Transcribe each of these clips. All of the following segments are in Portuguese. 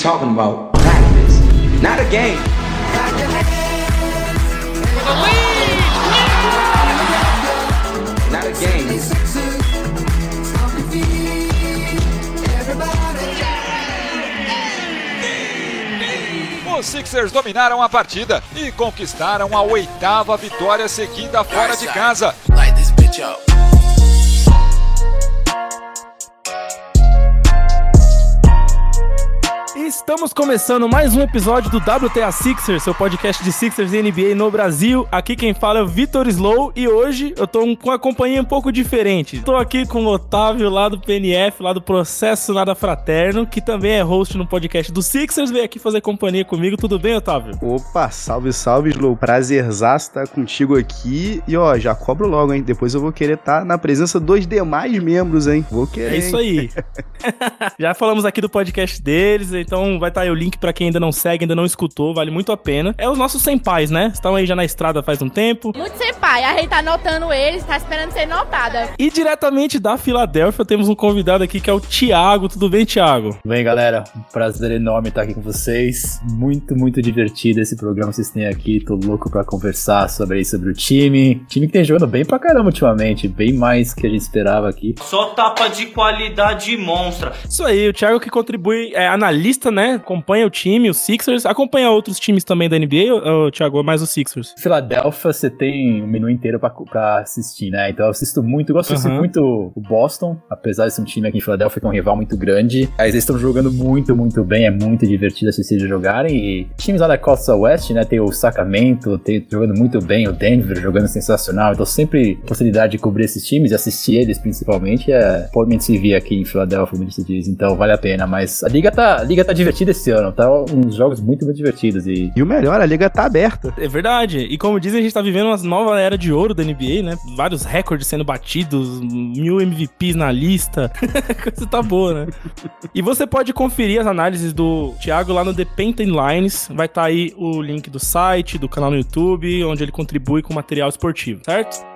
talking about practice, not a game. Not a game. Os Sixers dominaram a partida e conquistaram a oitava vitória seguida fora de casa. Light this bitch up. Estamos começando mais um episódio do WTA Sixers, seu podcast de Sixers e NBA no Brasil. Aqui quem fala é o Vitor Slow e hoje eu tô com uma companhia um pouco diferente. Tô aqui com o Otávio lá do PNF, lá do Processo Nada Fraterno, que também é host no podcast do Sixers, veio aqui fazer companhia comigo. Tudo bem, Otávio? Opa, salve, salve, Slow. Prazerzaço estar contigo aqui. E ó, já cobro logo, hein? Depois eu vou querer estar na presença dos demais membros, hein? Vou querer. É isso aí. Já falamos aqui do podcast deles, então vai estar aí o link pra quem ainda não segue, ainda não escutou, vale muito a pena. É os nossos senpais, né? Estão aí já na estrada faz um tempo. Muito sem pai. A gente tá notando eles, tá esperando ser notada. E diretamente da Filadélfia temos um convidado aqui que é o Thiago. Tudo bem, Thiago? Bem, galera, um prazer enorme estar aqui com vocês. Muito, muito divertido esse programa que vocês têm aqui. Tô louco pra conversar sobre, sobre o time. Time que tem jogando bem pra caramba ultimamente, bem mais que a gente esperava aqui. Só tapa de qualidade monstra. Isso aí, o Thiago que contribui, é analista, né? Acompanha o time, os Sixers, acompanha outros times também da NBA, ou, Thiago, mais os Sixers? Filadélfia, você tem um menu inteiro pra, pra assistir, né? Então eu assisto muito, gosto de assistir Aham. muito o Boston, apesar de ser um time aqui em Filadélfia que é um rival muito grande. Mas eles estão jogando muito, muito bem, é muito divertido assistir eles jogarem. E times lá da costa oeste, né? Tem o Sacramento, tem jogando muito bem, o Denver jogando sensacional. Então sempre a possibilidade de cobrir esses times e assistir eles principalmente é pode se vir aqui em Filadélfia, como você diz. Então vale a pena. Mas a liga tá, a liga tá divertida esse ano, tá? Uns jogos muito, muito divertidos. E E o melhor, a liga tá aberta. É verdade. E como dizem, a gente tá vivendo uma nova era de ouro da NBA, né? Vários recordes sendo batidos, mil MVPs na lista. Coisa tá boa, né? e você pode conferir as análises do Thiago lá no The Painting Lines. Vai estar aí o link do site, do canal no YouTube, onde ele contribui com material esportivo, certo?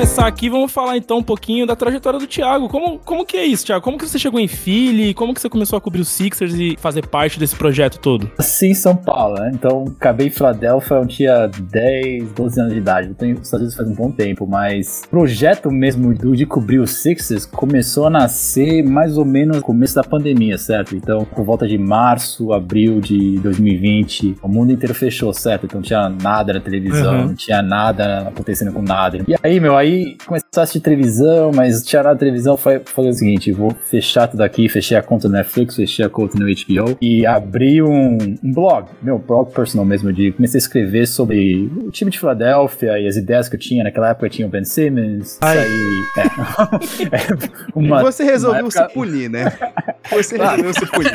Começar aqui, vamos falar então um pouquinho da trajetória do Thiago. Como, como que é isso, Thiago? Como que você chegou em Philly? Como que você começou a cobrir os Sixers e fazer parte desse projeto todo? Em São Paulo, né? Então, acabei em Filadélfia, eu tinha 10, 12 anos de idade. Eu tenho Estados Unidos faz um bom tempo, mas o projeto mesmo do- de cobrir os Sixers começou a nascer mais ou menos no começo da pandemia, certo? Então, por volta de março, abril de 2020, o mundo inteiro fechou, certo? Então, não tinha nada na televisão, Uhum. não tinha nada acontecendo com nada. E aí, meu, aí comecei a assistir televisão, mas nada na televisão, falei, falei o seguinte, vou fechar tudo aqui, fechei a conta no Netflix, fechei a conta no HBO e abri um, um blog, meu blog personal mesmo, de comecei a escrever sobre o time de Filadélfia e as ideias que eu tinha. Naquela época tinha o Ben Simmons, Ai. aí, é. É, uma- você resolveu época- se punir, né? Você resolveu se punir.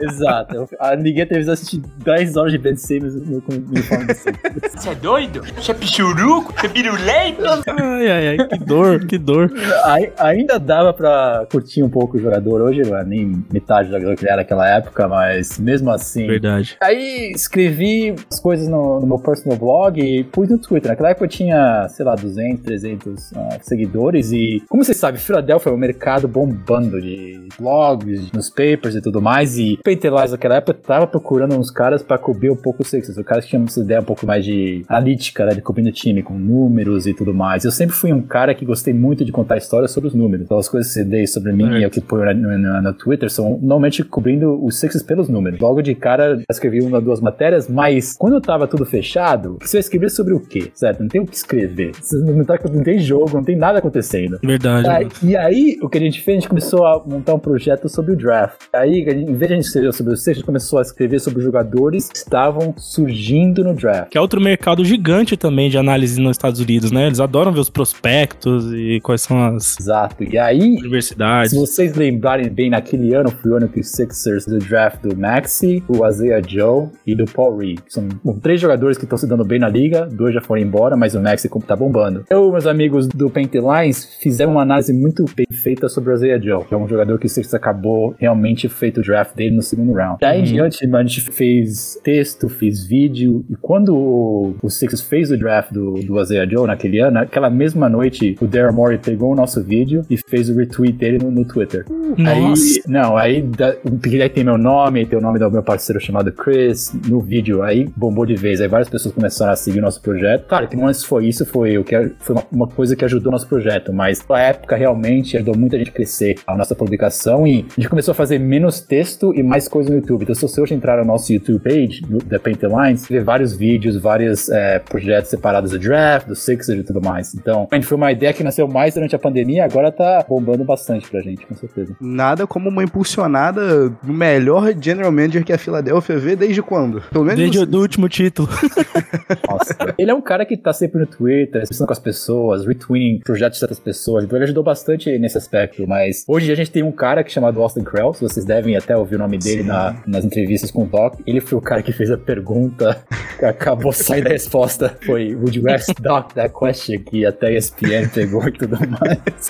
Exato. A, ninguém teve que assistir 10 horas de Ben Simmons no, uniforme do Sixers. Você é doido? Você é pichuruco? Você é pirulei? Ai, ai, ai, que dor, que dor. Ai- ainda dava pra curtir um pouco o jogador. Hoje não é nem metade do jogador que ele era naquela época, mas mesmo assim. Verdade. Aí escrevi as coisas no, no meu personal blog e pus no Twitter. Naquela época eu tinha, sei lá, 200, 300 ah, seguidores e, como vocês sabem, Filadélfia é um mercado bombando de blogs, de newspapers e tudo mais. E o Painterlies naquela época tava procurando uns caras pra cobrir um pouco o Sixers. O cara que tinha essa ideia um pouco mais de analítica, né, de cobrindo o time, com números e tudo mais. Eu sempre fui um cara que gostei muito de contar histórias sobre os números. Então as coisas que você dei sobre mim e o que põe no, no, no Twitter são normalmente cobrindo os Sixers pelos números. Logo de cara, eu escrevi uma ou duas matérias, mas quando tava tudo fechado, você vai escrever sobre o quê? Certo? Não tem o que escrever. Não, tá, não tem jogo, não tem nada acontecendo. Verdade. Aí- e aí, o que a gente fez, a gente começou a montar um projeto sobre o draft. Aí, a gente- em vez de a gente escrever sobre o Sixers, a gente começou a escrever sobre os jogadores que estavam surgindo no draft. Que é outro mercado gigante também de análise nos Estados Unidos, né? Eles adoram ver os prospectos e quais são as Exato. E aí, universidades. Se vocês lembrarem bem, naquele ano foi o ano que os Sixers do draft do Maxi, o Isaiah Joe e do Paul Reed. São bom, três jogadores que estão se dando bem na liga, dois já foram embora, mas o Maxi tá bombando. Eu e meus amigos do Paint Lines fizemos uma análise muito bem feita sobre o Isaiah Joe, que é um jogador que o Sixers acabou realmente feito o draft dele no segundo round. Daí em diante, mano, a gente fez texto, fez vídeo, e quando o, o Sixers fez o draft do, do Isaiah Joe naquele ano, naquela mesma noite, o Daryl Morey pegou o nosso vídeo e fez o retweet dele no, no Twitter. Aí, não, aí, da, porque aí tem meu nome, tem o nome do meu parceiro chamado Chris no vídeo, aí bombou de vez, aí várias pessoas começaram a seguir o nosso projeto. Claro que não antes foi isso, foi o que foi uma, uma coisa que ajudou o nosso projeto, mas na época realmente ajudou muita gente a crescer a nossa publicação e a gente começou a fazer menos texto e mais coisa no YouTube. Então se você hoje entrar no nosso YouTube page, do, da Paint the Lines, vê vários vídeos, vários é, projetos separados do draft, do Sixers e tudo mais. Então, a gente foi uma ideia que nasceu mais durante a pandemia e agora tá bombando bastante pra gente, com certeza. Nada como uma impulsionada do melhor general manager que a Filadélfia vê desde quando? Pelo menos Desde no- o do último título. Nossa. ele é um cara que tá sempre no Twitter, conversando com as pessoas, retweeting projetos de certas pessoas, então ele ajudou bastante nesse aspecto, mas hoje a gente tem um cara que é chamado Austin Krell, se vocês devem até ouvir o nome dele na- nas entrevistas com o Doc, ele foi o cara que fez a pergunta, que acabou saindo a resposta, foi Would you ask Doc that question? Que até a ESPN pegou e tudo mais.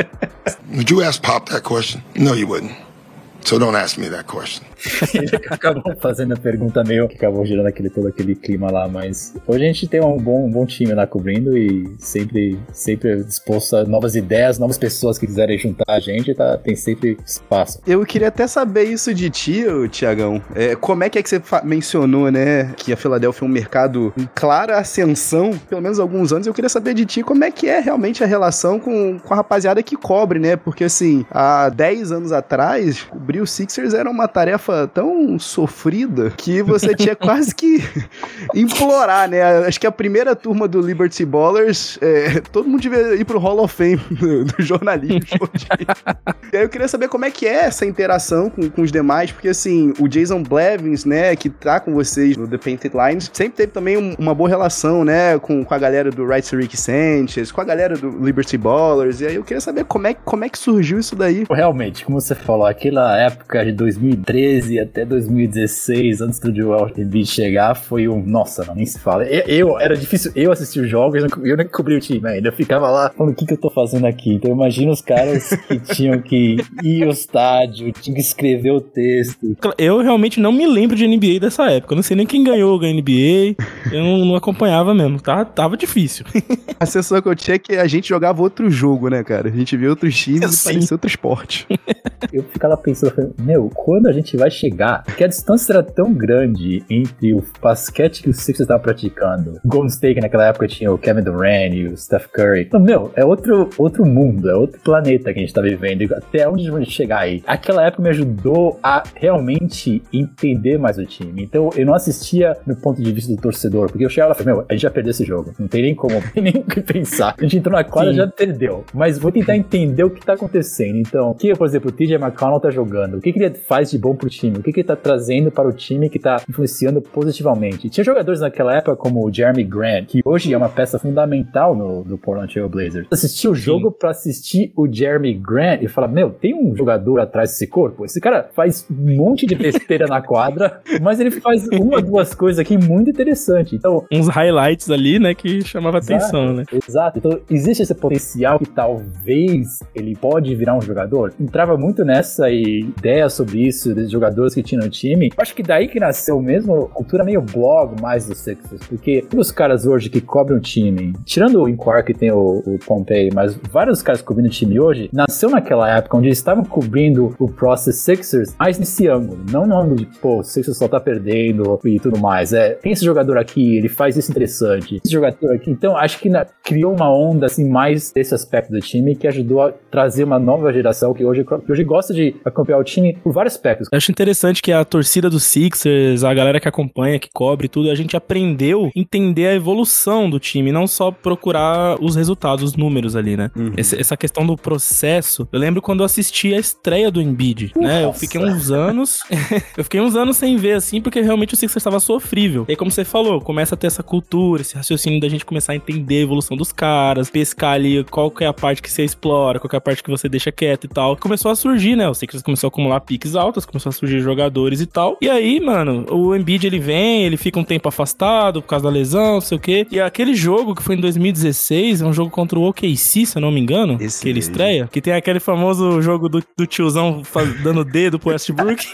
Would you ask Pop that question? No, you wouldn't. So don't ask me that question. acabou fazendo a pergunta meio que acabou gerando aquele, todo aquele clima lá, mas hoje a gente tem um bom, um bom time lá cobrindo e sempre, sempre disposto a novas ideias, novas pessoas que quiserem juntar a gente, tá, tem sempre espaço. Eu queria até saber isso de ti, Tiagão. É, como é que é que você mencionou, né, que a Filadélfia é um mercado em clara ascensão, pelo menos há alguns anos. Eu queria saber de ti como é que é realmente a relação com, com a rapaziada que cobre, né? Porque, assim, há 10 anos atrás, cobrir o Sixers era uma tarefa tão sofrida que você tinha quase que implorar, né? Acho que a primeira turma do Liberty Ballers, é, todo mundo devia ir pro Hall of Fame do, do jornalismo. E aí eu queria saber como é que é essa interação com, com os demais, porque assim, o Jason Blevins, né, que tá com vocês no The Painted Lines, sempre teve também um- uma boa relação, né, com, com a galera do Right Rick Sanchez, com a galera do Liberty Ballers, e aí eu queria saber como é, como é que surgiu isso daí. Realmente, como você falou, aquela época de 2013 até 2016, antes do Joel Embiid chegar, foi um... Nossa, não, nem se fala. Eu, eu- era difícil eu assistir os jogos, eu nem cobri o time ainda. Eu ficava lá falando, o que que eu tô fazendo aqui? Então imagina os caras que tinham que ir ao estádio, tinham que escrever o texto. Eu realmente não me lembro de NBA dessa época. Eu não sei nem quem ganhou a NBA. Eu não, não acompanhava mesmo. Tava, tava difícil. A sensação que eu tinha é que a gente jogava outro jogo, né, cara? A gente via outros times e Sim. parecia outro esporte. Eu ficava pensando, meu, quando a gente vai chegar? Porque a distância era tão grande entre o basquete que o Sixers estava praticando. O Golden State, que naquela época tinha o Kevin Durant e o Steph Curry. Então, meu, é outro, outro mundo, é outro planeta que a gente tá vivendo. E Até onde a gente chegar aí? Aquela época me ajudou a realmente entender mais o time. Então, eu não assistia no ponto de vista do torcedor, porque eu chegava lá e falei, meu, a gente já perdeu esse jogo. Não tem nem como, não tem nem o que pensar. A gente entrou na quadra Sim. já perdeu. Mas vou tentar entender o que tá acontecendo. Então, o que, por exemplo, o TJ McConnell tá jogando? O que, que ele faz de bom pro time? O que, que ele tá trazendo para o time que tá influenciando positivamente? Tinha jogadores naquela época como o Jeremy Grant, que hoje é uma peça fundamental no, do Portland Trail Blazers. Assistir o jogo pra assistir o Jeremy Grant e falar, meu, tem um jogador atrás desse corpo? Esse cara faz um monte de besteira na quadra, mas ele faz uma, duas coisas aqui muito interessante. Então, Uns highlights ali, né, que chamava atenção, né? Exato. Então, existe esse potencial que talvez ele pode virar um jogador? Entrava muito nessa ideia sobre isso, dos jogadores que tinha no time. Acho que daí que nasceu mesmo cultura meio blog mais do Sixers, porque os caras hoje que cobrem o time, tirando o Inquire que tem o, o Pompey, mas vários caras cobrindo o time hoje, nasceu naquela época onde eles estavam cobrindo o Process Sixers mais nesse ângulo, não no ângulo de, pô, o Sixers só tá perdendo e tudo mais. É, tem esse jogador aqui, ele faz isso interessante. Esse jogador aqui. Então, acho que na- criou uma onda, assim, mais desse aspecto do time que ajudou a trazer uma nova geração que hoje, que hoje gosta de acompanhar o time por vários aspectos. Acho interessante que a torcida do Sixers, a galera que acompanha, que cobre tudo, a gente aprendeu a entender a evolução do time, não só procurar os resultados, os números ali, né? Esse- essa questão do processo. Eu lembro quando eu assisti a estreia do Embiid, né? Eu fiquei uns anos, eu fiquei uns anos sem ver assim, porque realmente o Sixers estava sofrível. E aí, como você falou, começa a ter essa cultura, esse raciocínio da gente começar a entender a evolução dos caras, pescar ali qual que é a parte que você explora, qual que é a parte que você deixa quieto e tal. Começou a surgir, né? O Sixers começou a acumular piques altas, começou a surgir jogadores e tal. E aí, mano, o Embiid ele vem, ele fica um tempo afastado por causa da lesão, não sei o quê. E aquele jogo que foi em 2016, é um jogo contra o OKC, se eu não me engano, Esse que ele mesmo. estreia, que tem aquele famoso jogo do, do tiozão dando dedo pro Westbrook.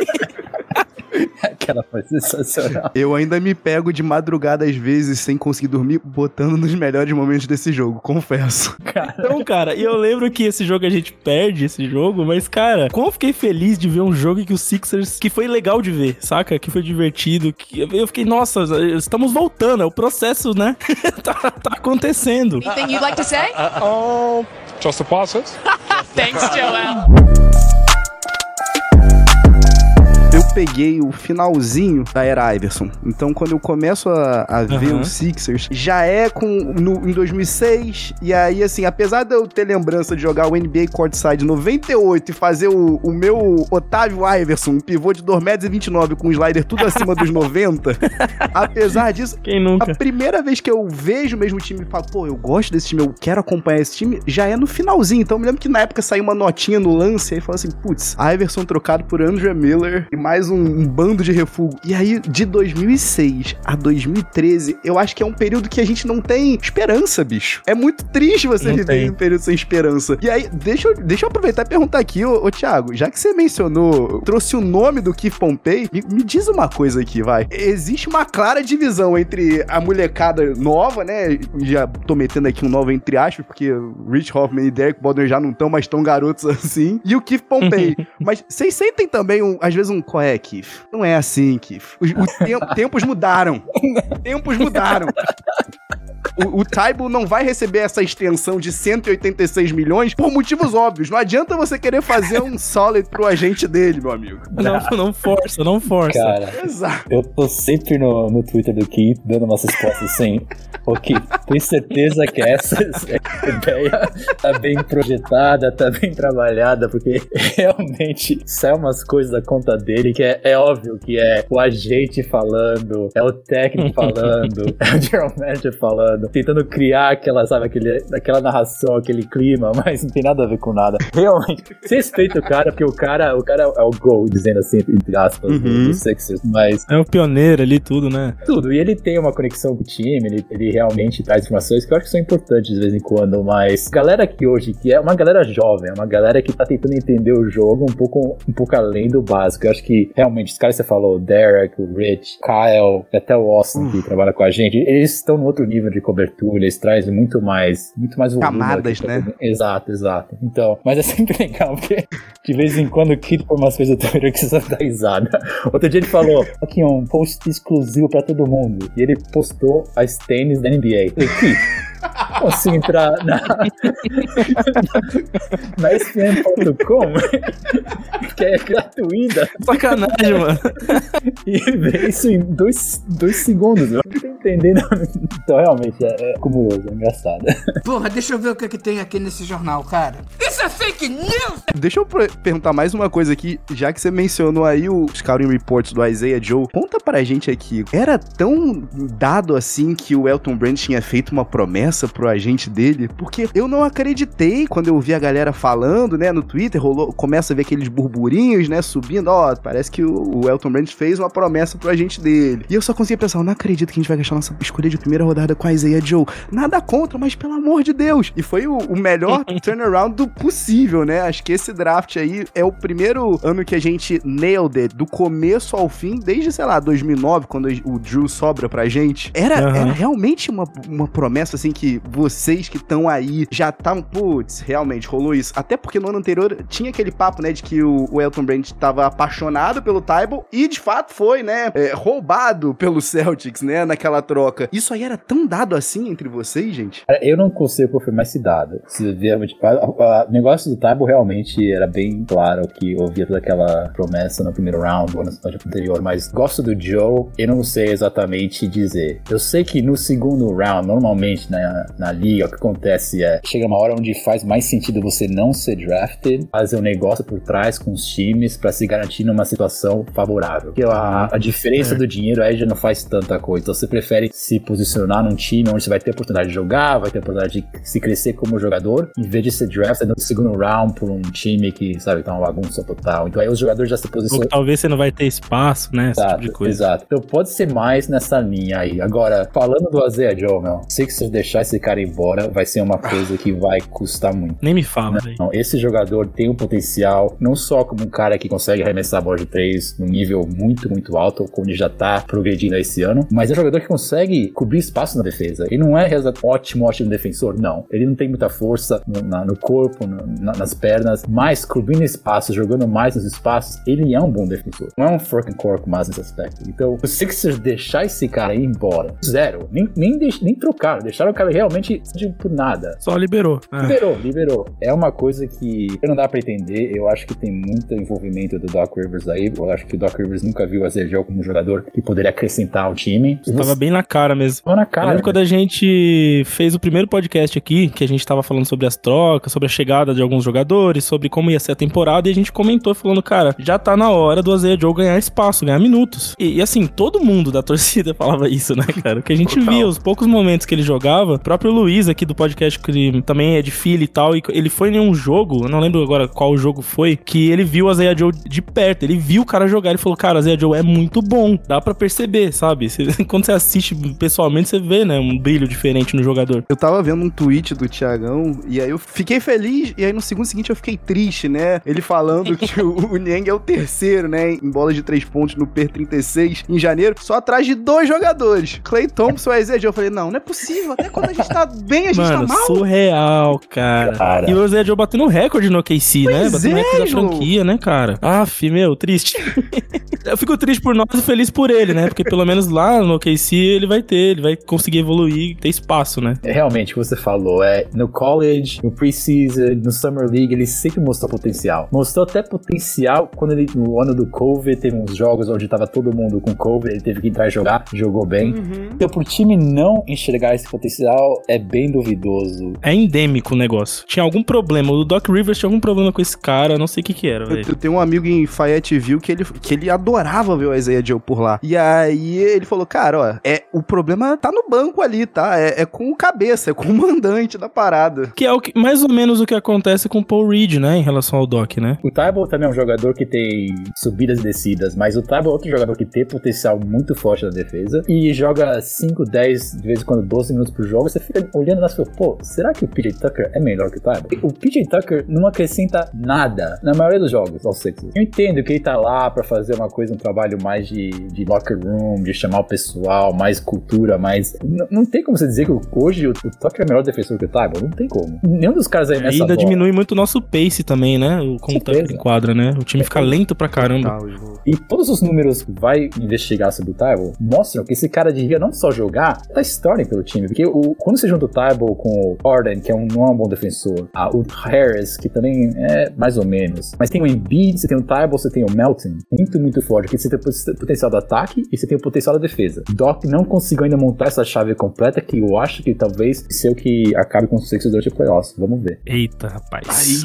Aquela foi sensacional. Eu ainda me pego de madrugada às vezes sem conseguir dormir, botando nos melhores momentos desse jogo, confesso. Então, cara, e eu lembro que esse jogo a gente perde esse jogo, mas, cara, como eu fiquei feliz de ver um jogo que o Sixers, que foi legal de ver, saca? Que foi divertido, que eu fiquei, nossa, estamos voltando, é o processo, né? tá, tá acontecendo. Anything you'd like to say? Oh, just a process. Thanks, Joel. Peguei o finalzinho da era Iverson. Então, quando eu começo a, a ver Aham. os Sixers, já é com no, em 2006. E aí, assim, apesar de eu ter lembrança de jogar o NBA Courtside 98 e fazer o, o meu Otávio Iverson, um pivô de 2,29m com um slider tudo acima dos 90, apesar disso, Quem nunca? a primeira vez que eu vejo o mesmo time e falo, pô, eu gosto desse time, eu quero acompanhar esse time, já é no finalzinho. Então eu me lembro que na época saiu uma notinha no lance e falou assim, putz, Iverson trocado por Andrew Miller e mais um, um bando de refúgio. E aí, de 2006 a 2013, eu acho que é um período que a gente não tem esperança, bicho. É muito triste você viver um período sem esperança. E aí, deixa eu, deixa eu aproveitar e perguntar aqui, ô, ô Thiago, já que você mencionou, trouxe o nome do Keith Pompey, me, me diz uma coisa aqui, vai. Existe uma clara divisão entre a molecada nova, né? Já tô metendo aqui um novo entre aspas, porque Rich Hoffman e Derek Baldwin já não estão mais tão garotos assim. E o Keith Pompey. Mas vocês sentem também, um, às vezes, um qual é, Keith? Não é assim, Keith. Os, os tem- tempos mudaram. tempos mudaram. O, o Taibo não vai receber essa extensão de 186 milhões por motivos óbvios. Não adianta você querer fazer um solid pro agente dele, meu amigo. Não, não força, não força. Cara, Exato. eu tô sempre no, no Twitter do Keith dando umas respostas assim. Ô Keith, tem certeza que essa ideia tá bem projetada, tá bem trabalhada, porque realmente sai umas coisas da conta dele que é, é óbvio que é o agente falando, é o técnico falando, é o general manager falando, tentando criar aquela, sabe, aquele, aquela narração, aquele clima, mas não tem nada a ver com nada. Realmente, você respeita o cara, porque o cara, o cara é o gol, dizendo assim, entre aspas, Uhum. do Sixers, mas É o pioneiro ali, tudo, né? tudo. E ele tem uma conexão com o time, ele, ele realmente traz informações que eu acho que são importantes de vez em quando, mas galera que hoje, que é uma galera jovem, é uma galera que tá tentando entender o jogo um pouco, um pouco além do básico. Eu acho que realmente, os caras que você falou, o Derek, o Rich, Kyle, e até o Austin que trabalha com a gente, eles estão no outro nível de cobertura, eles trazem muito mais, muito mais volume Camadas, né? Exato, exato. Então, mas é sempre legal, porque de vez em quando o Kid põe umas coisas Twitter que você dá risada. Outro dia ele falou, aqui um post exclusivo pra todo mundo. E ele postou as tênis da NBA. Eu falei, Kid, assim entrar na, na ESPN.com, que é gratuita, Sacanagem, mano. e ver isso em dois, dois segundos. Eu não tô entendendo. Então, realmente, é, é cumuloso, é engraçado. Porra, deixa eu ver o que, é que tem aqui nesse jornal, cara. Isso é fake news! Deixa eu perguntar mais uma coisa aqui, já que você mencionou aí os Scouting Reports do Isaiah Joe. Conta pra gente aqui, era tão dado assim que o Elton Brand tinha feito uma promessa pro agente dele? Porque eu não acreditei quando eu vi a galera falando, né, no Twitter, rolou, começa a ver aqueles burburinhos, né, subindo, ó, parece que o, o Elton Brand fez uma promessa pro agente dele. E eu só conseguia pensar, eu não acredito que a gente vai gastar nossa escolha de primeira rodada com a Isaiah Joe. Nada contra, mas pelo amor de Deus. E foi o, o melhor turnaround do possível, né? Acho que esse draft aí é o primeiro ano que a gente nailed it, do começo ao fim, desde, sei lá, 2009, quando o Drew sobra pra gente. Era, Aham. era realmente uma, uma promessa, assim, que vocês que estão aí já estavam, putz, realmente rolou isso. Até porque no ano anterior tinha aquele papo, né, de que o, Elton Brand tava apaixonado pelo Tybalt e de fato foi, né, é, roubado pelo Celtics, né, naquela troca. Isso aí era tão dado assim entre vocês, gente? Eu não consigo confirmar esse dado. Se vier, tipo, O negócio do Taibo realmente era bem claro que ouvia toda aquela promessa no primeiro round ou no anterior, mas gosto do Joe, eu não sei exatamente dizer. Eu sei que no segundo round, normalmente na, na liga, o que acontece é chega uma hora onde faz mais sentido você não ser drafted, fazer um negócio por trás com os times pra se garantir numa situação favorável. Porque a, a diferença do dinheiro aí já não faz tanta coisa. Então você prefere se posicionar num time onde você vai ter oportunidade de jogar, vai ter oportunidade de se crescer como jogador, em vez de ser draftado no segundo round por um time que, sabe, tá uma bagunça total. Então aí os jogadores já se Ou posicionam. que talvez você não vai ter espaço, né? Esse tipo Exato, de coisa. exato. Então pode ser mais nessa linha aí. Agora, falando do Azea Joe, meu, Sixers deixar esse cara embora vai ser uma coisa que vai custar muito. Nem me fala. Não, esse jogador tem um potencial, não só como um cara que consegue arremessar a bola de três num nível muito, muito alto, como ele já tá progredindo esse ano, mas é um jogador que consegue cobrir espaço na defesa. Ele não é ótimo, ótimo defensor, não. Ele não tem muita força no, na- no corpo, no- na- nas pernas, mas cobrindo espaço, jogando mais nos espaços, ele é um bom defensor. Não é um fucking corpo mais nesse aspecto. Então, o Sixers deixar esse cara ir embora, zero, nem, nem, deix- nem trocaram, deixaram o cara realmente de, por nada. Só liberou. É. Liberou, liberou. É uma coisa que não dá pra entender. Eu acho que tem muito envolvimento do Doc Rivers aí. Eu acho que o Doc Rivers nunca viu a Zergel como um jogador que poderia acrescentar ao time. Tava bem na cara mesmo. Tava na Eu cara. lembro né? quando a gente fez o primeiro podcast aqui, que a gente tava falando sobre as trocas, sobre a chegada de alguns jogadores, sobre como ia ser a temporada, e a gente comentou falando, cara, já tá na hora do Azeia Joe ganhar espaço, ganhar minutos. E, e, assim, todo mundo da torcida falava isso, né, cara? O que a gente Total. via, os poucos momentos que ele jogava, o próprio Luiz aqui do podcast, que também é de filho e tal, e ele foi em um jogo, eu não lembro agora qual jogo foi, que ele viu o Azeia Joe de perto, ele viu o cara jogar, ele falou, cara, o Azeia Joe é muito bom, dá pra perceber, sabe? Quando você assiste pessoalmente, você vê, né, um brilho diferente no jogador. Eu tava vendo um tweet do Tiagão e aí eu fiquei feliz e aí no segundo seguinte eu fiquei triste, né? Ele falando que o, o é o terceiro, né? Em bola de três pontos no Per-36 em janeiro, só atrás de dois jogadores. Clay Thompson e Isaiah Joe. Eu falei, não, não é possível. Até quando a gente tá bem, a gente Mano, tá mal. surreal, cara. Cara. E o Zé Joe batendo recorde no KC, né? Pois Batendo é, recorde da franquia, né, cara? Aff, meu, triste. eu fico triste por nós e feliz por ele, né? Porque pelo menos lá no KC ele vai ter, ele vai conseguir evoluir, ter espaço, né? É realmente o que você falou. É, no college, no preseason, no Summer League, ele sempre mostrou potencial. Mostrou até potencial quando ele, no ano do COVID, teve uns jogos onde tava todo mundo com COVID, ele teve que entrar e jogar, jogou bem. Então, pro time não enxergar esse potencial, é bem duvidoso. É endêmico o negócio. Tinha algum problema. O Doc Rivers tinha algum problema com esse cara, não sei o que que era, Eu, velho. eu tenho um amigo em Fayetteville que ele, que ele adorava ver o Isaiah Joe por lá. E aí ele falou, cara, ó, é, o problema tá no banco ali, tá? É, é com o cabeça, é com o mandante da parada. Que é o que, mais ou menos o que acontece com o Paul Reed, né? Em relação ao Doc, né? O Tybal também é um jogador que tem subidas e descidas, mas o Tybal é outro jogador que tem potencial muito forte na defesa e joga 5, 10, de vez em quando 12 minutos por jogo. Você fica olhando lá e fala, pô, será que o PJ Tucker é melhor que o Tybal? O PJ Tucker não acrescenta nada na maioria dos jogos aos Sixers. Eu entendo que ele tá lá pra fazer uma coisa, um trabalho mais de, de locker room, de chamar o pessoal, mais cultura, mais. N- não tem como você dizer que o- hoje o, o Tucker é melhor defensor que o Tybal. Não tem como. Nenhum dos caras aí E nessa ainda bola. diminui muito o nosso pace também, né? O como tá Certeza. em quadra, né? O time fica lento pra caramba. E todos os números que vai investigar sobre o Tybal mostram que esse cara devia não só jogar, tá starting pelo time. Porque o, quando você junta o Tybal com o Harden, que é um, não é um bom defensor, ah, o Harris, que também é mais ou menos, mas tem o Embiid, você tem o Tybal, você tem o Melton, muito, muito forte, porque você tem o pot- potencial do ataque e você tem o potencial da defesa. Doc não conseguiu ainda montar essa chave completa que eu acho que talvez seja o que acabe com o Sixers durante o playoffs. Vamos ver. Eita, rapaz.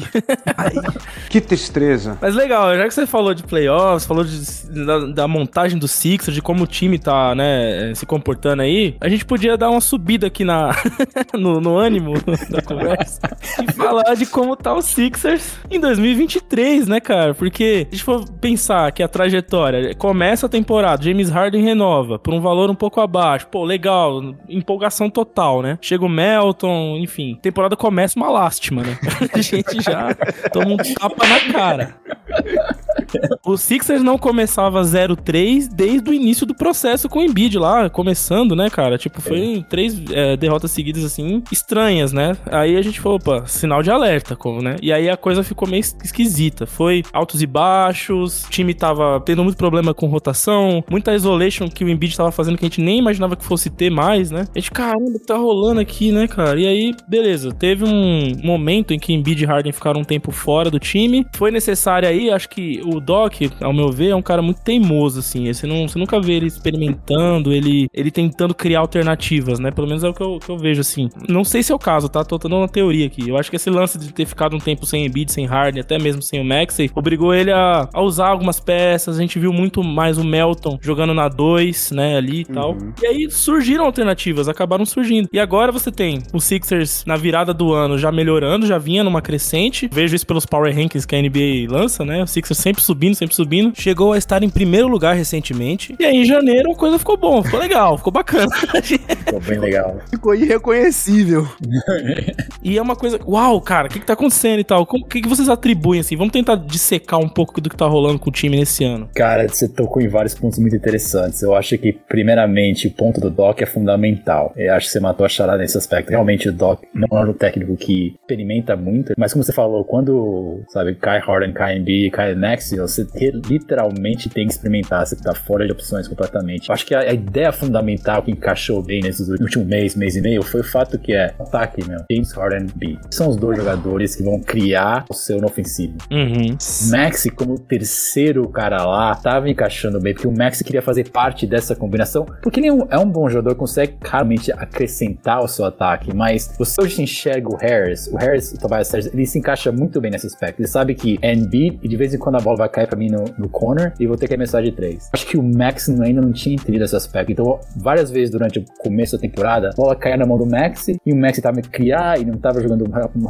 Que tristeza. Mas legal, já que você falou de playoffs, falou de- da, da montagem do Sixers, de como o time tá, né, se comportando aí, a gente podia dar uma subida aqui na, no, no ânimo da conversa e falar de como tá o Sixers em 2023, né, cara? Porque se a gente for pensar que a trajetória começa a temporada, James Harden renova por um valor um pouco abaixo, pô, legal, empolgação total, né? Chega o Melton, enfim, temporada começa uma lástima, né? A gente já toma um tapa na cara. O Sixers não começava 0-3 desde o início do processo com o Embiid lá, começando, né, cara? Tipo, foi três é, derrotas seguidas, assim, estranhas, né? Aí a gente falou, opa, sinal de alerta, como, né? E aí a coisa ficou meio es- esquisita. Foi altos e baixos, o time tava tendo muito problema com rotação, muita isolation que o Embiid tava fazendo que a gente nem imaginava que fosse ter mais, né? A gente, caramba, tá rolando aqui, né, cara? E aí, beleza, teve um momento em que Embiid e Harden ficaram um tempo fora do time. Foi necessário aí, acho que o Doc, ao meu ver, é um cara muito teimoso, assim. Você, não, você nunca vê ele experimentando, ele, ele tentando criar alternativas, né? Pelo menos é o que eu, que eu vejo, assim. Não sei se é o caso, tá? Tô dando uma teoria aqui. Eu acho que esse lance de ter ficado um tempo sem Embiid, sem Harden, até mesmo sem o Maxey, obrigou ele a, a usar algumas peças. A gente viu muito mais o Melton jogando na 2, né? Ali e tal. Uhum. E aí surgiram alternativas, acabaram surgindo. E agora você tem o Sixers na virada do ano já melhorando, já vinha numa crescente. Vejo isso pelos Power Rankings que a NBA lança, né? O Sixers sempre subindo, sempre subindo. Chegou a estar em primeiro lugar recentemente. E aí em janeiro a coisa ficou bom, ficou legal, ficou bacana. Ficou bem legal. Ficou irreconhecível. E é uma coisa. Uau, cara, o que, que tá acontecendo e tal? O que, que vocês atribuem assim? Vamos tentar dissecar um pouco do que tá rolando com o time nesse ano. Cara, você tocou em vários pontos muito interessantes. Eu acho que, primeiramente, o ponto do Doc é fundamental. Eu acho que você matou a charada nesse aspecto. Realmente, o Doc não é um técnico que experimenta muito, mas como você falou, quando, sabe, cai Harden, cai Embiid, cai Maxi, você te- literalmente tem que experimentar, você tá fora de opções completamente. Eu acho que a, a ideia fundamental que encaixou bem nesses últimos mês, mês e meio, foi o fato que é ataque, meu. James Harden B. São os dois jogadores que vão criar o seu no ofensivo. Uhum. Maxi, como terceiro cara lá, tava encaixando bem, porque o Maxi queria fazer parte dessa combinação, porque ele é um, é um bom jogador, consegue claramente acrescentar o seu ataque, mas você hoje enxerga o Harris, o Harris, o Tobias Harris, ele se encaixa muito bem nesse aspecto. Ele sabe que é Embiid e de vez em quando a bola vai cair pra mim no, no corner e vou ter que arremessar de três. Acho que o Max ainda não tinha entendido esse aspecto, então várias vezes durante o começo da temporada, a bola caía na mão do Maxi e o Maxi tava me criar e não tava jogando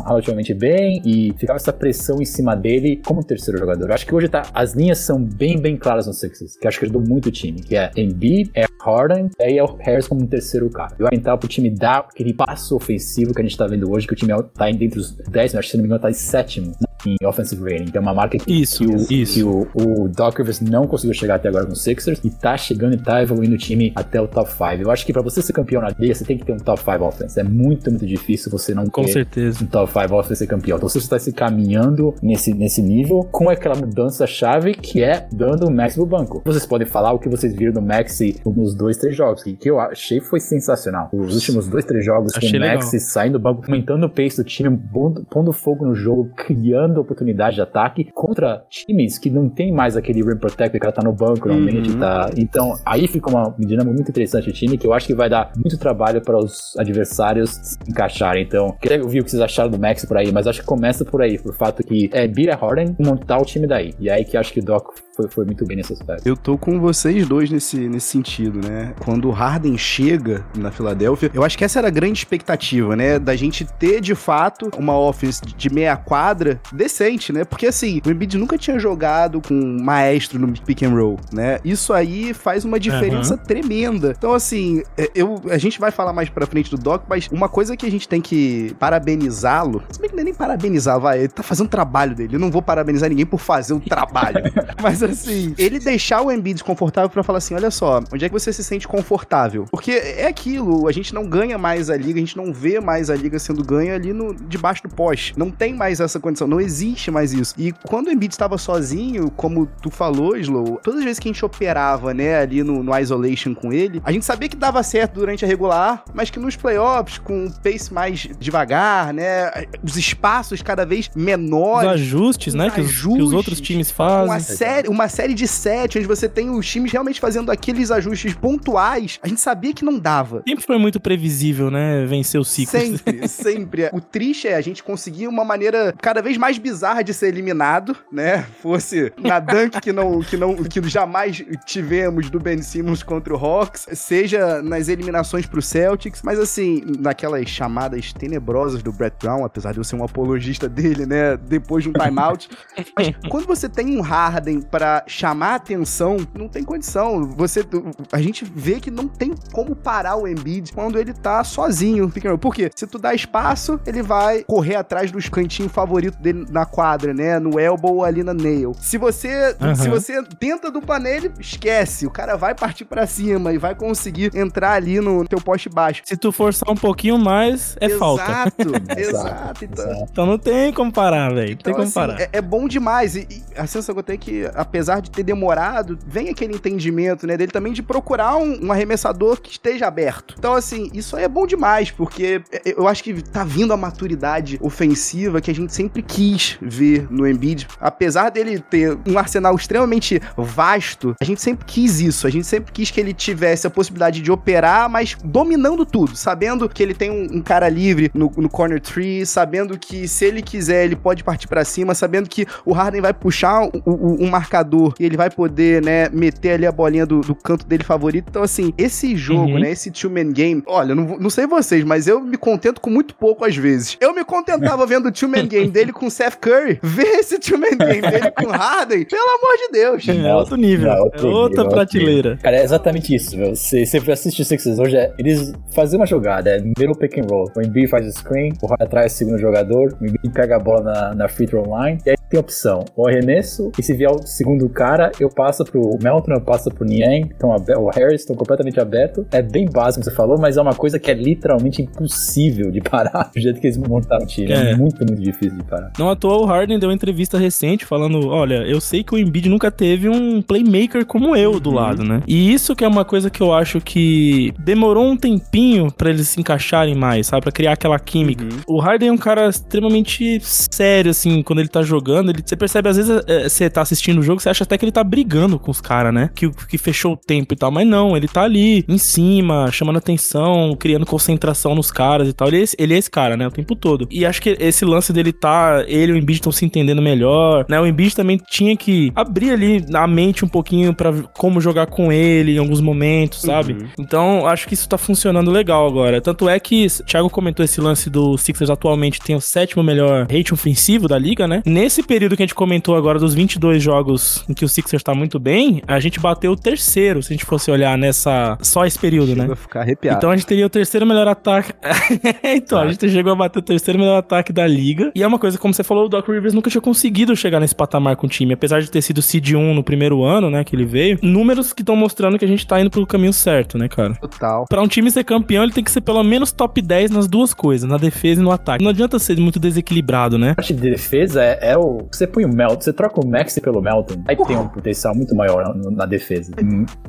relativamente bem e ficava essa pressão em cima dele como terceiro jogador. Eu acho que hoje tá, as linhas são bem, bem claras no Sixers, que acho que ajudou muito o time, que é Embiid, é Harden, e aí é o Harris como terceiro cara. Eu tentar pro time dar aquele passo ofensivo que a gente tá vendo hoje, que o time tá entre os 10, acho que se não me engano tá em sétimo em offensive rating, que é uma marca que, Isso, que, o, isso. que o, o Doc Rivers não conseguiu chegar até agora com o Sixers e tá chegando e tá evoluindo o time até o top 5. Eu acho que pra você ser campeão na liga, você tem que ter um top 5 offense. É muito, muito difícil você não Com ter certeza. um top 5 offense e ser campeão. Então você está se caminhando nesse, nesse nível com aquela mudança-chave que é dando o Max pro banco. Vocês podem falar o que vocês viram do Max nos dois, três jogos, que, que eu achei foi sensacional. Os últimos dois, três jogos com Achei o Max legal. saindo do banco, aumentando o pace do time, pondo, pondo fogo no jogo, criando oportunidade de ataque contra times que não tem mais aquele rim protector que ela tá no banco normalmente, Uhum. tá? Então, aí fica uma dinâmica muito interessante do time que eu acho que vai dar muito trabalho para os adversários se encaixarem. Então, queria ouvir o que vocês acharam do Max por aí, mas acho que começa por aí, por fato que é Bira Harden montar o time daí. E aí que acho que o Doc foi, foi muito bem nesse aspecto. Eu tô com vocês dois nesse, nesse sentido, né? Quando o Harden chega na Filadélfia, eu acho que essa era a grande expectativa, né? Da gente ter, de fato, uma offense de meia quadra decente, né? Porque, assim, o Embiid nunca tinha jogado com um maestro no pick and roll, né? Isso aí faz uma diferença tremenda. Então, assim, é, eu, a gente vai falar mais pra frente do Doc, mas uma coisa que a gente tem que parabenizá-lo, se bem que não é nem parabenizar, vai, ele tá fazendo o trabalho dele. Eu não vou parabenizar ninguém por fazer o trabalho. Mas assim, ele deixar o Embiid desconfortável pra falar assim, olha só, onde é que você se sente confortável? Porque é aquilo, a gente não ganha mais a liga, a gente não vê mais a liga sendo ganha ali no debaixo do poste. Não tem mais essa condição, não existe mais isso. E quando o Embiid estava sozinho, como tu falou, Slow, todas as vezes que a gente operava, né, ali no, no isolation com ele, a gente sabia que dava certo durante a regular, mas que nos playoffs, com um pace mais devagar, né, os espaços cada vez Os menores, ajustes, né? Que os, que os outros times fazem. uma série, uma série de sete, onde você tem os times realmente fazendo aqueles ajustes pontuais, a gente sabia que não dava. Sempre foi muito previsível, né? Vencer o ciclo. Sempre, sempre. O triste é a gente conseguir uma maneira cada vez mais bizarra de ser eliminado, né? Fosse na dunk que não, que não, que jamais tivemos do Ben Simmons contra o Hawks, seja nas eliminações pro Celtics, mas assim, naquelas chamadas tenebrosas do Brett Brown, apesar de eu ser um apologista dele, né? Depois de um timeout. mas quando você tem um Harden pra chamar atenção, não tem condição. Você, a gente vê que não tem como parar o Embiid quando ele tá sozinho. Por quê? Se tu dá espaço, ele vai correr atrás dos cantinhos favoritos dele na quadra, né? No elbow ou ali na nail. Se você, Aham. se você tenta dupla nele, esquece. O cara vai partir pra cima e vai conseguir entrar ali no teu poste baixo. Se tu forçar um pouquinho mais, é falta. Exato, exato. Então, Então não tem como parar, velho. Não tem então, como assim, parar. é, é bom demais. E, e a sensação que eu tenho é que a apesar de ter demorado, vem aquele entendimento, né, dele também de procurar um, um arremessador que esteja aberto. Então, assim, isso aí é bom demais, porque eu acho que tá vindo a maturidade ofensiva que a gente sempre quis ver no Embiid. Apesar dele ter um arsenal extremamente vasto, a gente sempre quis isso. A gente sempre quis que ele tivesse a possibilidade de operar, mas dominando tudo, sabendo que ele tem um, um cara livre no, no, corner tree, sabendo que se ele quiser, ele pode partir para cima, sabendo que o Harden vai puxar um, um, marcador e ele vai poder, né, meter ali a bolinha do, do canto dele favorito. Então, assim, esse jogo, uhum. né, esse two-man game, olha, não, não sei vocês, mas eu me contento com muito pouco às vezes. Eu me contentava vendo o two-man game dele com Seth Curry, ver esse two-man game dele com Harden, pelo amor de Deus. É outro nível, é outro é outra nível, prateleira. Cara, é exatamente isso, meu. Você, você assiste o Sixers hoje, é, eles fazem uma jogada, é middle pick and roll. O Embiid faz o screen, o Harden atrás o segundo jogador, o Embiid pega a bola na, na free throw line, e aí tem opção, o arremesso, e se vier o segundo cara, eu passo pro Melton, eu passo pro Niang, então o Harris estão completamente aberto. É bem básico, você falou, mas é uma coisa que é literalmente impossível de parar do jeito que eles montaram o time. É. é muito, muito difícil de parar. Não toa, o Harden deu uma entrevista recente falando: olha, eu sei que o Embiid nunca teve um playmaker como eu do uhum. lado, né? E isso que é uma coisa que eu acho que demorou um tempinho para eles se encaixarem mais, sabe? Pra criar aquela química. Uhum. O Harden é um cara extremamente sério, assim, quando ele tá jogando. Ele, você percebe, às vezes, é, você tá assistindo o jogo, você acha até que ele tá brigando com os caras, né? Que, que fechou o tempo e tal. Mas não, ele tá ali, em cima, chamando atenção, criando concentração nos caras e tal. Ele é esse, ele é esse cara, né? O tempo todo. E acho que esse lance dele tá. Ele e o Embiid estão se entendendo melhor, né? O Embiid também tinha que abrir ali a mente um pouquinho para como jogar com ele em alguns momentos, sabe? Uhum. Então, acho que isso tá funcionando legal agora. Tanto é que o Thiago comentou esse lance do Sixers atualmente tem o sétimo melhor rate ofensivo da liga, né? Nesse período que a gente comentou agora dos 22 jogos em que o Sixers tá muito bem, a gente bateu o terceiro, se a gente fosse olhar nessa só esse período, Chega né? ficar arrepiado. Então a gente teria o terceiro melhor ataque. então, a gente chegou a bater o terceiro melhor ataque da liga. E é uma coisa, como você falou, o Doc Rivers nunca tinha conseguido chegar nesse patamar com o time, apesar de ter sido seed 1 no primeiro ano, né, que ele veio. Números que estão mostrando que a gente tá indo pelo caminho certo, né, cara? Total. Pra um time ser campeão, ele tem que ser pelo menos top 10 nas duas coisas, na defesa e no ataque. Não adianta ser muito desequilibrado, né? A parte de defesa é, é o. Você põe o Melton, você troca o Maxi pelo Melton, aí tem um potencial muito maior na, na defesa.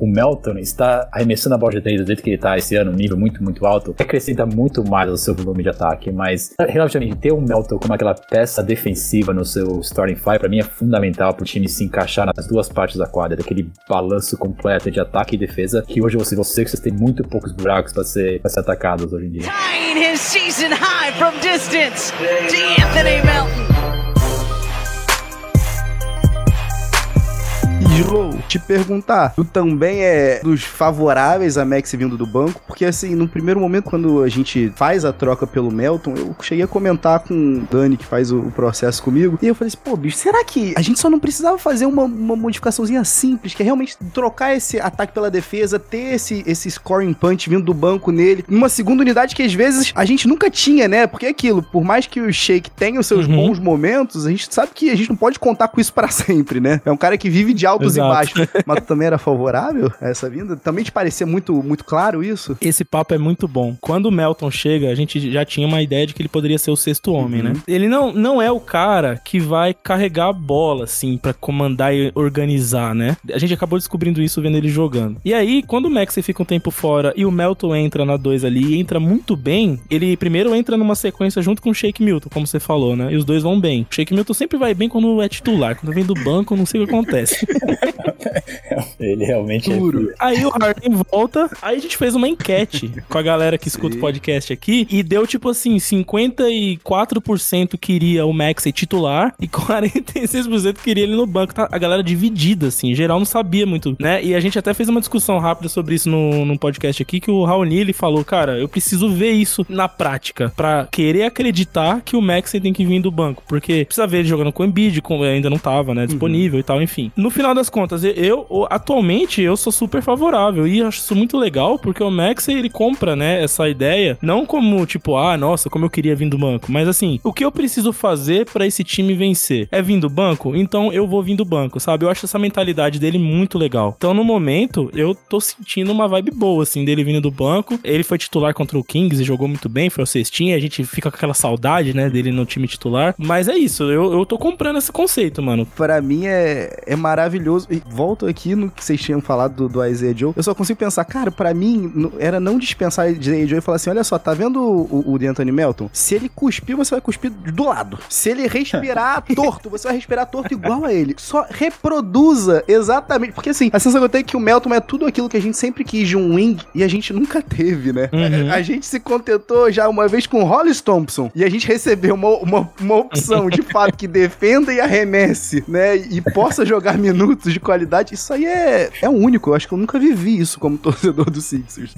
O Melton está arremessando a bola de 3 do jeito que ele tá esse ano, um nível muito, muito alto, acrescenta muito mais ao seu volume de ataque, mas relativamente ter o Melton como aquela peça defensiva no seu starting five, pra mim é fundamental pro time se encaixar nas duas partes da quadra, daquele balanço completo de ataque e defesa, que hoje você, você, vocês têm muito poucos buracos para ser, pra ser atacados hoje em dia. Tying his season high from distance Anthony Melton. Joe, te perguntar, tu também é dos favoráveis a Max vindo do banco? Porque assim, no primeiro momento, quando a gente faz a troca pelo Melton, eu cheguei a comentar com o Dani, que faz o, o processo comigo, e eu falei assim, pô, bicho, será que a gente só não precisava fazer uma, uma modificaçãozinha simples, que é realmente trocar esse ataque pela defesa, ter esse, esse scoring punch vindo do banco nele, uma segunda unidade que às vezes a gente nunca tinha, né? Porque é aquilo, por mais que o Shake tenha os seus uhum. bons momentos, a gente sabe que a gente não pode contar com isso para sempre, né? É um cara que vive de alto altos Exato. e baixos. Mas tu também era favorável a essa vinda? Também te parecia muito, muito claro isso? Esse papo é muito bom. Quando o Melton chega, a gente já tinha uma ideia de que ele poderia ser o sexto homem, né? uhum. né? Ele não, não é o cara que vai carregar a bola, assim, para comandar e organizar, né? A gente acabou descobrindo isso vendo ele jogando. E aí, quando o Maxey fica um tempo fora e o Melton entra na 2 ali e entra muito bem, ele primeiro entra numa sequência junto com o Shake Milton, como você falou, né? E os dois vão bem. O Shake Milton sempre vai bem quando é titular. Quando vem do banco, não sei o que acontece. Ele realmente é Duro. é. Aí o Harden volta, aí a gente fez uma enquete com a galera que escuta o podcast aqui e deu tipo assim: 54% queria o Maxey titular e 46% queria ele no banco. Tá a galera dividida, assim, em geral não sabia muito, né? E a gente até fez uma discussão rápida sobre isso no, no podcast aqui que o Raoni ele falou: Cara, eu preciso ver isso na prática pra querer acreditar que o Maxey tem que vir do banco, porque precisa ver ele jogando com o Embiid, com, ainda não tava, né? Disponível uhum. e tal, enfim. No final das contas, eu, atualmente, eu sou super favorável e acho isso muito legal porque o Max, ele compra, né, essa ideia, não como tipo, ah, nossa, como eu queria vir do banco, mas assim, o que eu preciso fazer para esse time vencer? É vir do banco? Então eu vou vir do banco, sabe? Eu acho essa mentalidade dele muito legal. Então no momento, eu tô sentindo uma vibe boa, assim, dele vindo do banco. Ele foi titular contra o Kings e jogou muito bem, foi o cestinho, a gente fica com aquela saudade, né, dele no time titular. Mas é isso, eu, eu tô comprando esse conceito, mano. Para mim é, é maravilhoso maravilhoso. E volto aqui no que vocês tinham falado do, do Isaiah Joe. Eu só consigo pensar, cara, pra mim, era não dispensar Isaiah Joe e falar assim: olha só, tá vendo o, o de Anthony Melton? Se ele cuspir, você vai cuspir do lado. Se ele respirar torto, você vai respirar torto igual a ele. Só reproduza exatamente. Porque assim, a sensação que eu tenho é que o Melton é tudo aquilo que a gente sempre quis de um wing e a gente nunca teve, né? Uhum. A, a gente se contentou já uma vez com Hollis Thompson e a gente recebeu uma, uma, uma opção de fato que defenda e arremesse, né? E possa jogar minutos de qualidade. Isso aí é, é único. Eu acho que eu nunca vivi isso como torcedor do Sixers.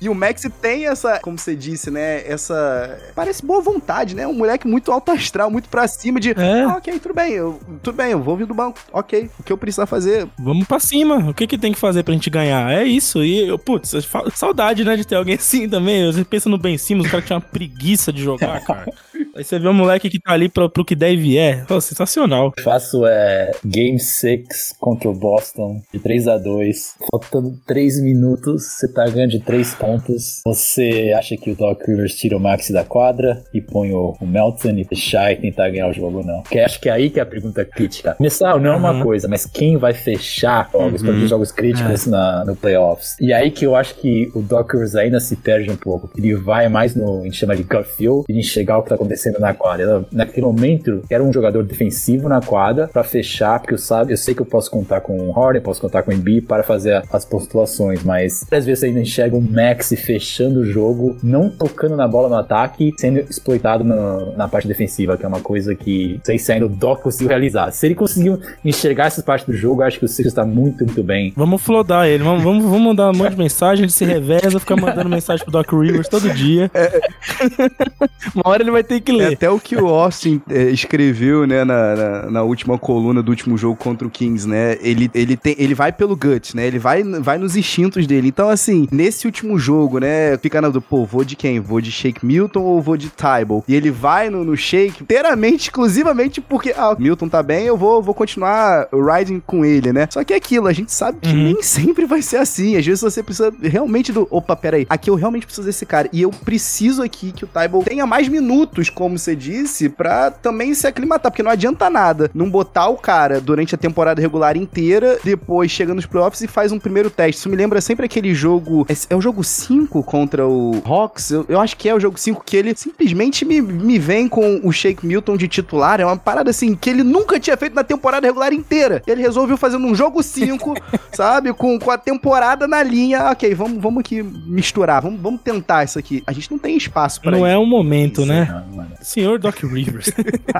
e o Max tem essa, como você disse, né? Essa. Parece boa vontade, né? Um moleque muito alto astral, muito pra cima de. É. Ah, ok, tudo bem, eu, tudo bem, eu vou vir do banco. Ok, o que eu precisar fazer. Vamos pra cima. O que que tem que fazer pra gente ganhar? É isso. E, eu, putz, saudade, né, de ter alguém assim também. Você pensa no Ben Simmons, o cara que tinha uma preguiça de jogar, cara. Aí você vê um moleque que tá ali pro, pro que der e vier. Pô, sensacional. Eu faço é Game 6 contra o Boston de 3 a 2 Faltando 3 minutos, você tá ganhando de 3 pontos. Você acha que o Doc Rivers tira o Max da quadra e põe o, o Melton e fechar e tentar ganhar o jogo, não. Porque acho que é aí que é a pergunta crítica. Começar não é uma Uhum. coisa, mas quem vai fechar jogos, os jogos críticos na, no playoffs? E aí que eu acho que o Doc Rivers ainda se perde um pouco. Ele vai mais no, a gente chama de gut feel, e enxergar o que tá acontecendo na quadra. Ela, naquele momento, era um jogador defensivo na quadra para fechar, porque eu, sabe, eu sei que eu posso contar com o Harden, posso contar com o Embiid para fazer a- as pontuações, mas às vezes você ainda enxerga o Max fechando o jogo, não tocando na bola no ataque, sendo exploitado no- na parte defensiva, que é uma coisa que sei se ainda o Doc conseguiu realizar. Se ele conseguiu enxergar essa parte do jogo, eu acho que o Sixers está muito, muito bem. Vamos flodar ele. Vamos, vamos, vamos mandar um monte de mensagem, ele se reveza, fica mandando mensagem pro Doc Rivers todo dia. Uma hora ele vai ter que É ler. até o que o Austin é, escreveu, né, na, na, na última coluna do último jogo contra o Kings, né? Ele, ele, tem, ele vai pelo gut, né? Ele vai, vai nos instintos dele. Então, assim, nesse último jogo, né? Fica na dúvida, pô, vou de quem? Vou de Shake Milton ou vou de Tybalt? E ele vai no, no Shake inteiramente, exclusivamente porque, ah, Milton tá bem, eu vou, vou continuar riding com ele, né? Só que é aquilo, a gente sabe que Uhum. nem sempre vai ser assim. Às vezes você precisa realmente do, opa, peraí, aqui eu realmente preciso desse cara. E eu preciso aqui que o Tybalt tenha mais minutos, como você disse, pra também se aclimatar, porque não adianta nada não botar o cara durante a temporada regular inteira, depois chega nos playoffs e faz um primeiro teste. Isso me lembra sempre aquele jogo, é, é o jogo 5 contra o Hawks, eu, eu acho que é o jogo 5 que ele simplesmente me, me vem com o Shake Milton de titular, é uma parada assim que ele nunca tinha feito na temporada regular inteira. Ele resolveu fazendo um jogo 5, sabe, com, com a temporada na linha, ok, vamos, vamos aqui misturar, vamos, vamos tentar isso aqui. A gente não tem espaço pra Não isso. é o momento, né? Não, mano. Senhor Doc Rivers.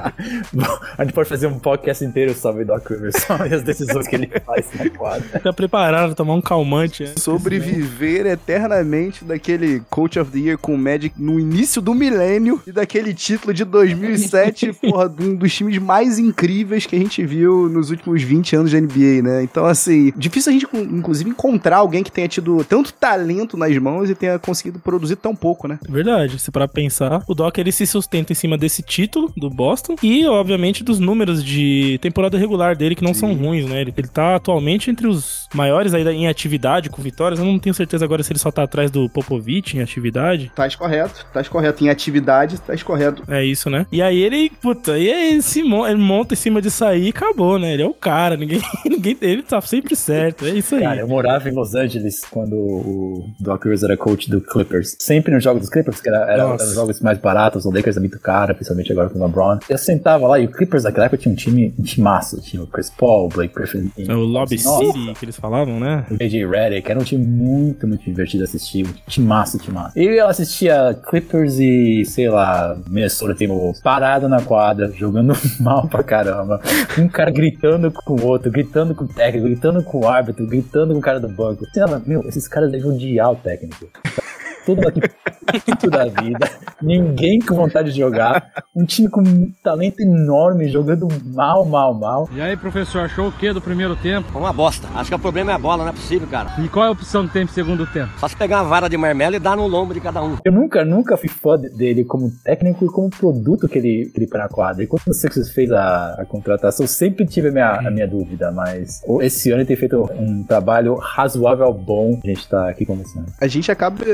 Bom, a gente pode fazer um podcast inteiro sobre Doc Rivers, só as decisões que ele faz na quadra. Fica preparado, tomar um calmante. antes. sobreviver eternamente daquele Coach of the Year com o Magic no início do milênio e daquele título de 2007, porra, um dos times mais incríveis que a gente viu nos últimos 20 anos da NBA, né? Então, assim, difícil a gente, inclusive, encontrar alguém que tenha tido tanto talento nas mãos e tenha conseguido produzir tão pouco, né? Verdade, se para pensar, o Doc ele se sustenta em cima desse título do Boston e, obviamente, dos números de temporada regular dele que não são ruins, né? Ele, ele tá atualmente entre os maiores aí em atividade com vitórias. Eu não tenho certeza agora se ele só tá atrás do Popovich em atividade. Tá correto, tá correto. Em atividade, tá correto. É isso, né? E aí ele, puta, e aí ele, se mon- ele monta em cima disso aí e acabou, né? Ele é o cara, ninguém, ninguém ele tá sempre certo. É isso aí. Cara, eu morava em Los Angeles quando o Doc Rivers era coach do Clippers. Sempre nos jogos dos Clippers, que era, era, eram os jogos mais baratos, o Lakers muito caro, principalmente agora com o LeBron. Eu sentava lá e o Clippers naquela época tinha um time, um timaço. Tinha o Chris Paul, o Blake Griffin. É o Lobby Nossa. City que eles falavam, né? O AJ Redick, era um time muito, muito divertido assistir. Um timaço, timaço. E eu assistia Clippers e, sei lá, Minnesota Timberwolves parado na quadra, jogando mal pra caramba. Um cara gritando com o outro, gritando com o técnico, gritando com o árbitro, gritando com o cara do banco. Você fala, meu, esses caras devem odiar o técnico. Tudo aqui puto da vida, ninguém com vontade de jogar, um time com um talento enorme, jogando mal, mal, mal. E aí, professor, achou o que do primeiro tempo? Uma bosta. Acho que o problema é a bola, não é possível, cara. E qual é a opção que tem pro segundo tempo? Só se pegar uma vara de marmelo e dar no lombo de cada um. Eu nunca, nunca fui fã de- dele como técnico e como produto que ele, que ele põe na quadra. E quando o Sixers fez a, a contratação, eu sempre tive a minha, a minha dúvida, mas esse ano ele tem feito um trabalho razoável bom. A gente tá aqui conversando. A gente acaba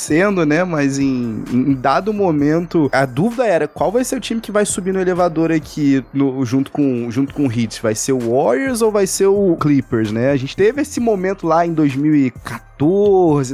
torcendo, né? Mas em, em dado momento, a dúvida era qual vai ser o time que vai subir no elevador aqui no- junto, com, junto com o Hits? Vai ser o Warriors ou vai ser o Clippers, né? A gente teve esse momento lá em 2014,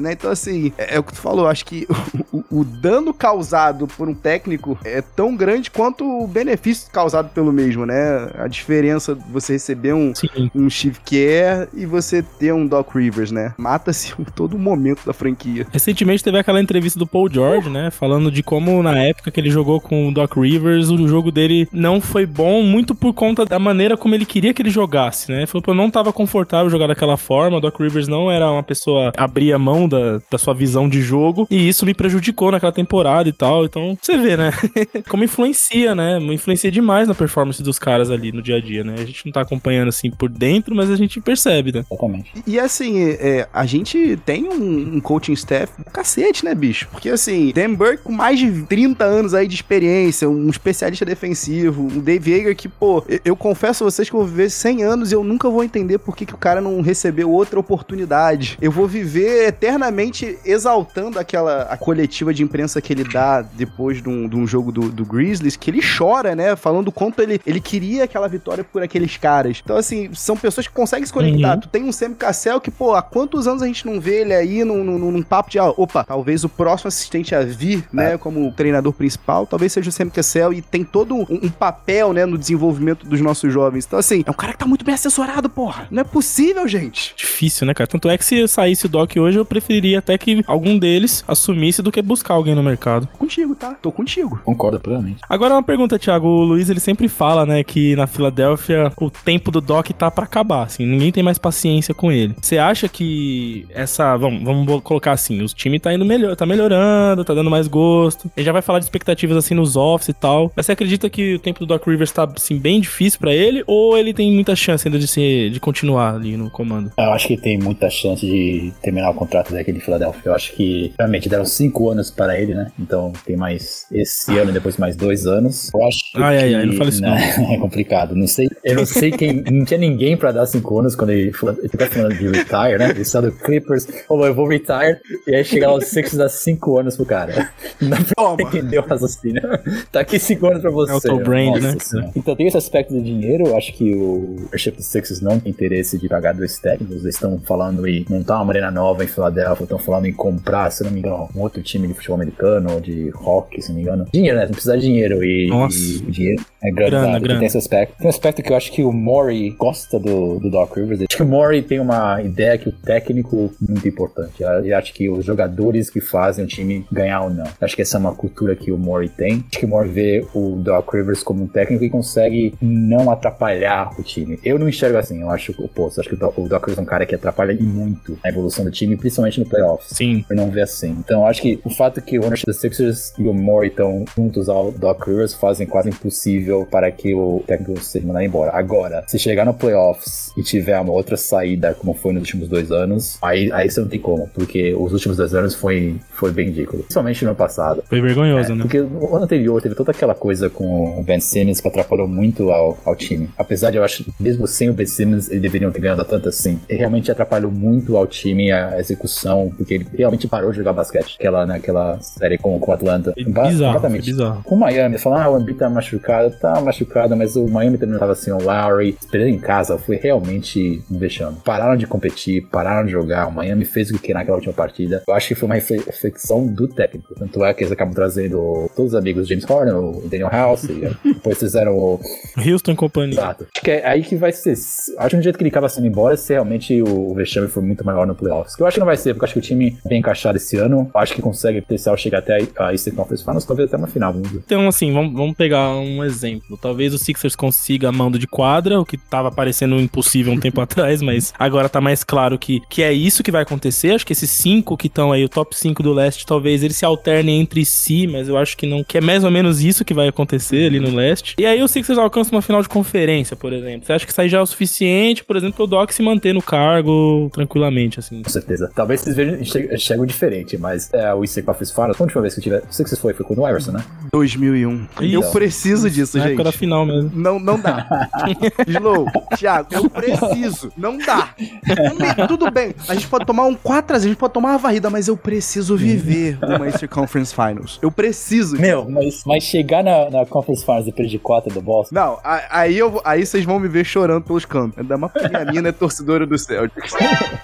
né? Então, assim, é, é o que tu falou. Acho que o, o dano causado por um técnico é tão grande quanto o benefício causado pelo mesmo, né? A diferença de você receber um, um Steve Kerr e você ter um Doc Rivers, né? Mata-se todo momento da franquia. Recentemente teve aquela entrevista do Paul George, né? Falando de como na época que ele jogou com o Doc Rivers, o jogo dele não foi bom muito por conta da maneira como ele queria que ele jogasse, né? Ele falou que eu não tava confortável jogar daquela forma, o Doc Rivers não era uma pessoa abria mão da, da sua visão de jogo, e isso me prejudicou naquela temporada e tal. Então, você vê, né? como influencia, né? Influencia demais na performance dos caras ali no dia a dia, né? A gente não tá acompanhando assim por dentro, mas a gente percebe, né? Exatamente. E assim, é, a gente tem um, um coaching staff do cacete, né, bicho? Porque assim, Dan Burke com mais de 30 anos aí de experiência, um especialista defensivo, um Dave Yeager que, pô, eu, eu confesso a vocês que eu vou viver 100 anos e eu nunca vou entender por que, que o cara não recebeu outra oportunidade. Eu vou viver eternamente exaltando aquela a coletiva de imprensa que ele dá depois de um, de um jogo do, do Grizzlies, que ele chora, né? Falando o quanto ele, ele queria aquela vitória por aqueles caras. Então, assim, são pessoas que conseguem se conectar. Uhum. Tu tem um Sam Cassell que, pô, há quantos anos a gente não vê ele aí num, num, num papo de, ah, opa, talvez o próximo assistente a vir, né, como treinador principal, talvez seja o Sam Cassell e tem todo um, um papel, né, no desenvolvimento dos nossos jovens. Então, assim, é um cara que tá muito bem assessorado, porra. Não é possível, gente. Difícil, né, cara? Tanto é que se saísse o Doc hoje, eu preferiria até que algum deles assumisse do que buscar alguém no mercado. Contigo, tá? Tô contigo. Concordo plenamente. Agora uma pergunta, Thiago. O Luiz, ele sempre fala, né, que na Filadélfia o tempo do Doc tá pra acabar, assim, ninguém tem mais paciência com ele. Você acha que essa, vamos, vamos colocar assim, os times tá indo melhor, tá melhorando, tá dando mais gosto. Ele já vai falar de expectativas assim nos offs e tal. Mas você acredita que o tempo do Doc Rivers tá assim bem difícil pra ele ou ele tem muita chance ainda de se de continuar ali no comando? Eu acho que tem muita chance de terminar o contrato daquele de Filadélfia. Eu acho que realmente deram cinco anos para ele, né? Então tem mais esse ano e depois mais dois anos. Eu acho Ai, que ai, ai, não fala isso não. é complicado. Não sei, eu não sei quem. Não tinha ninguém pra dar cinco anos quando ele, ele tá falando de retire, né? Ele saiu do Clippers, falou, eu vou retire, e aí chega lá os Sixers dá cinco anos pro cara. Não pra entender o raciocínio. Tá aqui cinco anos pra você. É o Tom Brand, Nossa né? Senhora. Então tem esse aspecto do dinheiro, eu acho que o ownership Sixers não tem interesse de pagar dois técnicos, eles estão falando em montar uma arena nova em Filadélfia, estão falando em comprar, se não me engano, um outro time de futebol americano, ou de hockey, se não me engano. Dinheiro, né? Não precisa de dinheiro e, Nossa. e dinheiro é grana, Grana, grana. Tem esse aspecto. Tem um aspecto que eu acho que o Maury gosta do, do Doc Rivers. Acho que o Maury tem uma ideia que o técnico é muito importante. Eu acho que os jogadores que fazem o time ganhar ou não. Acho que essa é uma cultura que o Maury tem. Acho que o Maury vê o Doc Rivers como um técnico que consegue não atrapalhar o time. Eu não enxergo assim. Eu acho o oposto. Acho que o Doc, o Doc Rivers é um cara que atrapalha e muito a evolução do time, principalmente no playoffs. Sim. Eu não vê assim. Então, acho que o fato que o ownership dos Sixers e o Maury estão juntos ao Doc Rivers fazem quase impossível para que o técnico seja mandado embora. Agora, se chegar no playoffs e tiver uma outra saída, como foi nos últimos dois anos, aí, aí você não tem como, porque os últimos dois anos foi, foi bem ridículo. Principalmente no ano passado. Foi vergonhoso, né? Porque no ano anterior teve toda aquela coisa com o Ben Simmons que atrapalhou muito ao, ao time. Apesar de eu acho que mesmo sem o Ben Simmons, eles deveriam ter ganhado tanto assim. Ele realmente atrapalhou muito ao time a execução, porque ele realmente parou de jogar basquete. Aquela, naquela série com, com o Atlanta. Foi bizarro, completamente. foi bizarro. Com o Miami, falando, ah, o Embiid tá machucado, tá machucado, mas o Miami também não tava assim, o Lowry. Esperando em casa foi realmente um vexame. Pararam de competir, pararam de jogar. O Miami fez o que queria naquela última partida. Eu acho que foi uma refle- reflexão do técnico. Tanto é que eles acabam trazendo todos os amigos, James Harden, o Daniel House, e depois fizeram o Houston companhia. Exato. Acho que é aí que vai ser. Acho que no jeito que ele acaba sendo embora, se realmente o vexame for muito maior no playoffs. Que eu acho que não vai ser, porque eu acho que o time bem encaixado esse ano. Acho que consegue potencial chegar até a Eastern Conference Finals, talvez até uma final. Então, assim, vamos, vamos pegar um exemplo. Talvez o Sixers consiga mando de quadra, o que tava parecendo impossível um tempo atrás, mas agora tá mais claro que, que é isso que vai acontecer. Acho que esses cinco que estão aí, o top 5 do leste, talvez eles se alternem entre si, mas eu acho que não, que é mais ou menos isso que vai acontecer ali no leste. E aí o Sixers alcança uma final de conferência, por exemplo. Você acha que isso aí já é o suficiente, por exemplo, o Doc se manter no cargo tranquilamente, assim? Com certeza. Talvez vocês vejam chegam diferente, mas é, o Eastern Conference Finals, a última vez que eu tive. O Sixers foi, foi com o Iverson, né? 2001. Então. Eu preciso disso. isso, Na gente. época da final mesmo. Não, não dá. Slow, Thiago, eu preciso. Não dá. Não Tudo bem, a gente pode tomar um 4 a 0, a gente pode tomar uma varrida, mas eu preciso viver uma Eastern Conference Finals. Eu preciso. Meu, mas, mas chegar na, na Conference Finals depois de 4 do Boston. Não, a- aí, eu, aí vocês vão me ver chorando pelos cantos. Ainda mais porque a mina é torcedora do Celtics.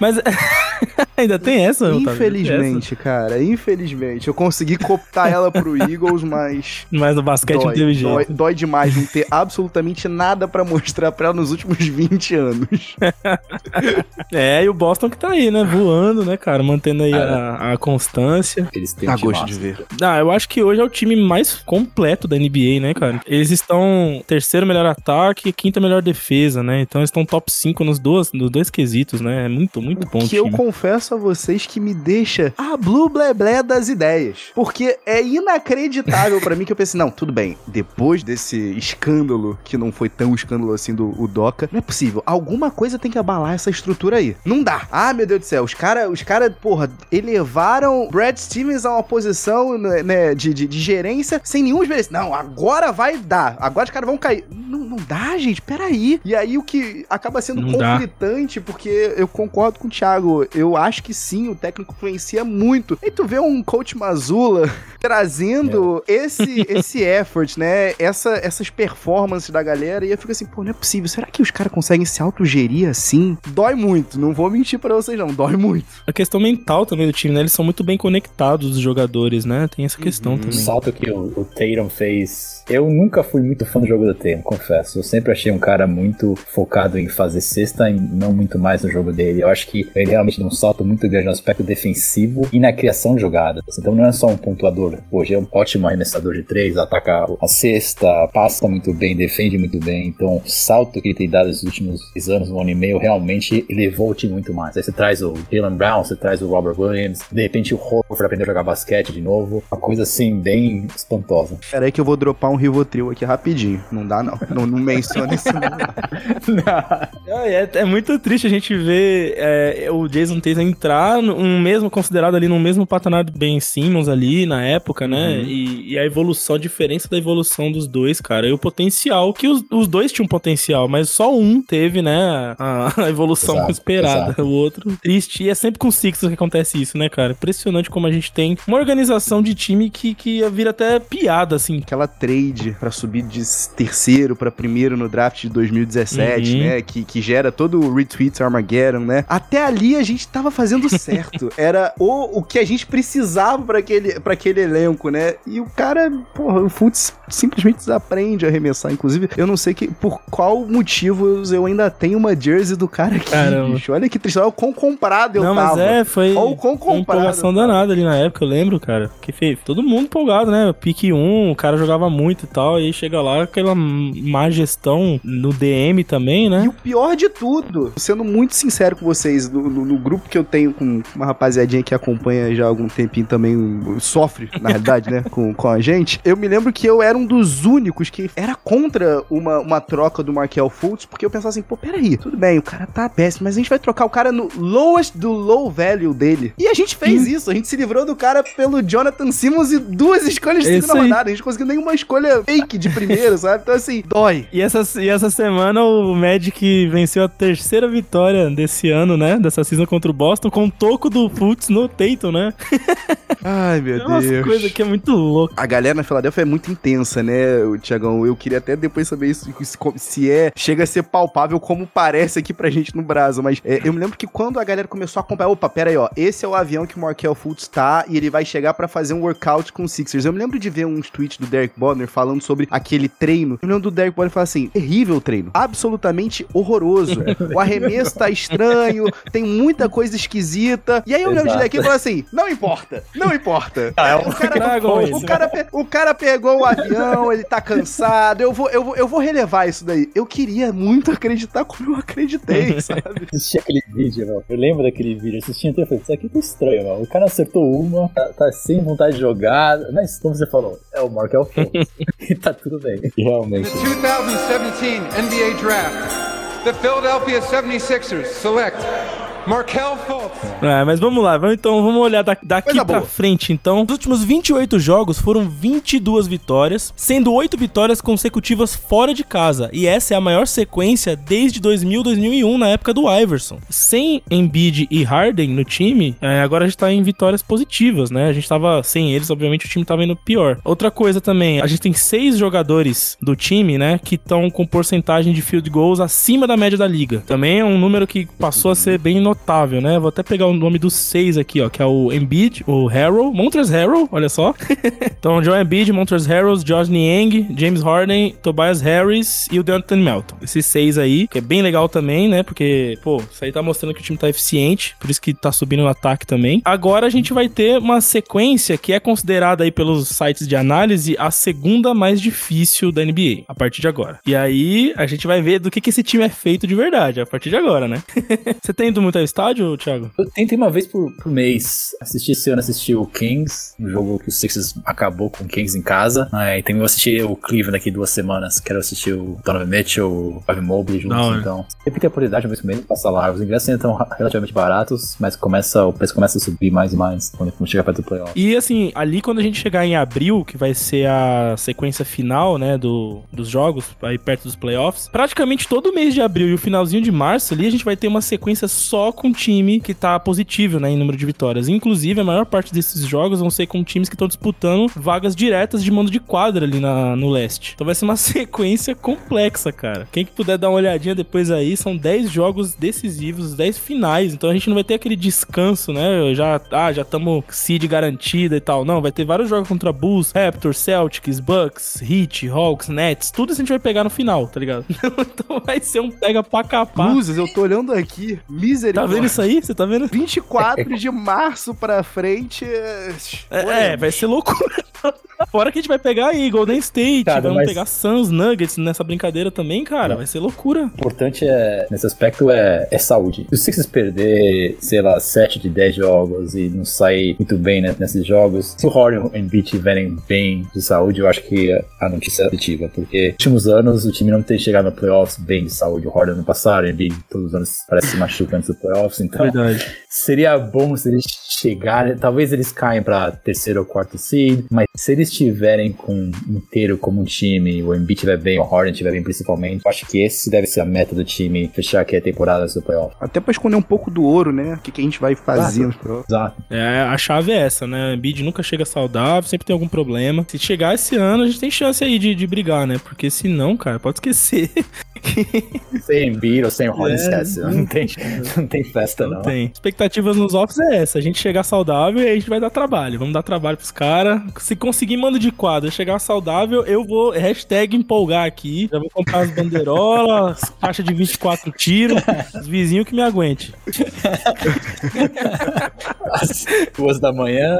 Mas ainda tem essa, Infelizmente, cara, infelizmente. Eu consegui cooptar ela pro Eagles, mas. Mas no basquete não dói, teve jeito. dói, dói demais não ter absolutamente nada pra mostrar pra ela nos últimos 20 anos. É, e o Boston que tá aí, né? Voando, né, cara? Mantendo aí a, a constância. Eles têm Dá time gosto de massa. ver. Ah, eu acho que hoje é o time mais completo da NBA, né, cara? Eles estão terceiro melhor ataque e quinta melhor defesa, né? Então eles estão top 5 nos dois, nos dois quesitos, né? É muito, muito bom o que eu time. Confesso a vocês que me deixa a blue bleblé das ideias. Porque é inacreditável pra mim que eu pensei, não, tudo bem, depois desse escândalo, que não foi tão escândalo assim do o Doca, não é possível. Alguma coisa tem que abalar essa estrutura aí. Não dá. Ah, meu Deus do céu, os caras, os cara, porra, elevaram Brad Stevens a uma posição né, né, de, de, de gerência sem nenhum desmerecimento. Não, agora vai dar. Agora os caras vão cair. Não, não dá, gente, peraí. E aí o que acaba sendo Não dá. conflitante, porque eu concordo com o Thiago. Eu acho que sim, o técnico influencia muito. E tu vê um coach Mazula trazendo esse, esse effort, né? Essa, essas performances da galera. E eu fico assim, pô, não é possível. Será que os caras conseguem se autogerir assim? Dói muito. Não vou mentir pra vocês, não. Dói muito. A questão mental também do time, né? Eles são muito bem conectados, os jogadores, né? Tem essa questão O também. salto que o, o Tatum fez. Eu nunca fui muito fã do jogo do Tatum, confesso. Eu sempre achei um cara muito focado em fazer cesta e não muito mais no jogo dele. Eu acho que ele realmente deu um salto muito grande no aspecto defensivo e na criação de jogadas. Então não é só um pontuador. Hoje é um ótimo arremessador de três, ataca a cesta, passa muito bem, defende muito bem. Então o salto que ele tem dado nos últimos dois anos, um ano e meio, realmente elevou o time muito mais. Aí você traz o Jalen Brown, você traz o Robert Williams, de repente o Horford aprendeu a jogar basquete de novo. Uma coisa assim, bem espantosa. Pera aí que eu vou dropar um Rivotril aqui rapidinho. Não dá, não. Não, não menciona isso, não. É, é- é muito triste a gente ver é, o Jason Tatum entrar num mesmo, considerado ali no mesmo patamar do Ben Simmons ali na época, né? E, e a evolução, a diferença da evolução dos dois, cara. E o potencial, que os, os dois tinham potencial, mas só um teve, né? A, a evolução Exato, esperada. exato. O outro, triste. E é sempre com o Sixers que acontece isso, né, cara? Impressionante como a gente tem uma organização de time que, que vira até piada, assim. Aquela trade pra subir de terceiro pra primeiro no draft de 2017, Uhum. né? Que, que gera todo o retweet Armageddon, né? Até ali a gente tava fazendo certo. Era o, o que a gente precisava pra aquele, aquele elenco, né? E o cara, porra, o Futs simplesmente desaprende a arremessar. Inclusive, eu não sei que, por qual motivo eu ainda tenho uma jersey do cara aqui, Caramba. bicho. Olha que triste. Olha o quão comprado eu Não, tava. mas é, foi Olha o quão foi uma comprado. empolgação danada ali na época, eu lembro, cara. Que fez todo mundo empolgado, né? Pique 1, o cara jogava muito e tal, e aí chega lá aquela má gestão no DM também, E né? o pior de tudo, sendo muito sincero com vocês, no, no- no grupo que eu tenho com uma rapaziadinha que acompanha já há algum tempinho também, sofre, na realidade, né, com, com a gente, eu me lembro que eu era um dos únicos que era contra uma, uma troca do Markel Fultz, porque eu pensava assim, pô, peraí, tudo bem, o cara tá péssimo, mas a gente vai trocar o cara no lowest do low value dele. E a gente fez isso, a gente se livrou do cara pelo Jonathan Simmons e duas escolhas de É segunda rodada, a gente conseguiu nenhuma escolha fake de primeiro, sabe? Então assim, dói. E essa, e essa semana o Magic venceu a terceira vitória desse ano, né? Dessa season contra o Boston, com o toco do Fultz no Tatum, né? Ai, meu É Deus. coisas que é muito louco. A galera na Filadélfia é muito intensa, né, o Tiagão? Eu queria até depois saber isso, se- se é, chega a ser palpável como parece aqui pra gente no Brasil, mas é, eu me lembro que quando a galera começou a acompanhar, opa, pera aí, ó, esse é o avião que o Markel Fultz tá e ele vai chegar pra fazer um workout com o Sixers. Eu me lembro de ver uns tweets do Derek Bonner falando sobre aquele treino. Eu me lembro do Derek Bonner falar assim, terrível o treino, absolutamente horroroso. O arremesso tá estranho, tem muita coisa esquisita. E aí eu me lembro de Exato. daqui e assim, não importa, não importa. Ah, é um- o cara o cara, pe- o cara pegou o avião, ele tá cansado. Eu vou, eu, vou, eu vou relevar isso daí. Eu queria muito acreditar como eu acreditei, sabe? assisti aquele vídeo, meu. Eu lembro daquele vídeo. Assisti até e falei, isso aqui tá estranho, meu. O cara acertou uma, tá, tá sem vontade de jogar. Mas, como você falou, é o Markel Fultz. e tá tudo bem. Realmente. The 2017 NBA Draft, the Philadelphia 76ers select Markel Fultz. É, mas vamos lá, vamos, então vamos olhar da- daqui Coisa pra boa. frente, então. Nos últimos 28 jogos foram 22 vitórias, sendo 8 vitórias consecutivas fora de casa. E essa é a maior sequência desde 2000-2001, na época do Iverson. Sem Embiid e Harden no time, é, agora a gente tá em vitórias positivas, né? A gente tava sem eles, obviamente o time tava indo pior. Outra coisa também, a gente tem seis jogadores do time, né, que estão com porcentagem de field goals acima da média da liga. Também é um número que passou a ser bem notável, né? Vou até pegar o nome dos seis aqui, ó, que é o Embiid, o Harrell, Montrezl Harrell, olha só. então, Joe Embiid, Montrezl Harrell, Josh Niang, James Harden, Tobias Harris e o Deontay Melton. Esses seis aí, que é bem legal também, né? Porque, pô, isso aí tá mostrando que o time tá eficiente, por isso que tá subindo no ataque também. Agora a gente vai ter uma sequência que é considerada aí pelos sites de análise a segunda mais difícil da NBA, a partir de agora. E aí a gente vai ver do que, que esse time é feito de verdade, a partir de agora, né? Você tem ido muito estádio, Thiago? Eu tento uma vez por, por mês. Assisti esse ano, assisti o Kings, um jogo que o Sixers acabou com o Kings em casa. Ah, e também vou assistir o Cleveland daqui duas semanas. Quero assistir o Donovan Mitchell, o Evan Mobley juntos, hora. então. Sempre tem a oportunidade, uma vez por mês, de passar lá. Os ingressos ainda estão relativamente baratos, mas começa, o preço começa a subir mais e mais quando quando chegar perto do playoff. E assim, ali quando a gente chegar em abril, que vai ser a sequência final, né, do, dos jogos, aí perto dos playoffs, praticamente todo mês de abril e o finalzinho de março ali, a gente vai ter uma sequência só com time que tá positivo, né, em número de vitórias. Inclusive, a maior parte desses jogos vão ser com times que estão disputando vagas diretas de mando de quadra ali na, no leste. Então vai ser uma sequência complexa, cara. Quem que puder dar uma olhadinha depois aí, são 10 jogos decisivos, 10 finais. Então a gente não vai ter aquele descanso, né? Já, ah, já estamos seed garantida e tal. Não, vai ter vários jogos contra Bulls, Raptors, Celtics, Bucks, Heat, Hawks, Nets. Tudo isso a gente vai pegar no final, tá ligado? então vai ser um pega pra capar. Luzes, eu tô olhando aqui. Tá vendo isso aí? Você tá vendo? 24 de março pra frente. É, É, vai ser loucura. Fora que a gente vai pegar aí Golden State, Cara, vamos mas- pegar Suns, Nuggets nessa brincadeira também, cara. Vai ser loucura. O importante é, nesse aspecto é, é saúde. Se o Sixers perder, sei lá, 7 de 10 jogos e não sair muito bem né, nesses jogos, se o Harden e o Embiid estiverem bem de saúde, eu acho que a notícia é positiva, porque nos últimos anos o time não tem chegado no playoffs bem de saúde. O Harden no passado, o Embiid todos os anos parece se machuca antes do playoffs, então Verdade. seria bom se eles chegarem, talvez eles caem pra terceiro ou quarto seed, mas se eles estiverem com inteiro como um time, o Embiid estiver bem, o Harden estiver bem principalmente, eu acho que esse deve ser a meta do time, fechar aqui a temporada do playoff. Até pra esconder um pouco do ouro, né? O que, que a gente vai fazer nos próximos. Exato. É, a chave é essa, né? O Embiid nunca chega saudável, sempre tem algum problema. Se chegar esse ano, a gente tem chance aí de, de brigar, né? Porque se não, cara, pode esquecer. Sem ou sem Harden, É, esquece. Não tem, não tem festa, não. Não tem. Expectativas nos offs é essa. A gente chegar saudável e aí a gente vai dar trabalho. Vamos dar trabalho pros caras. Se conseguir mando de quadra chegar saudável, eu vou hashtag empolgar aqui. Já vou comprar as bandeirolas, caixa de 24 tiros, os vizinhos que me aguente. Às duas da manhã.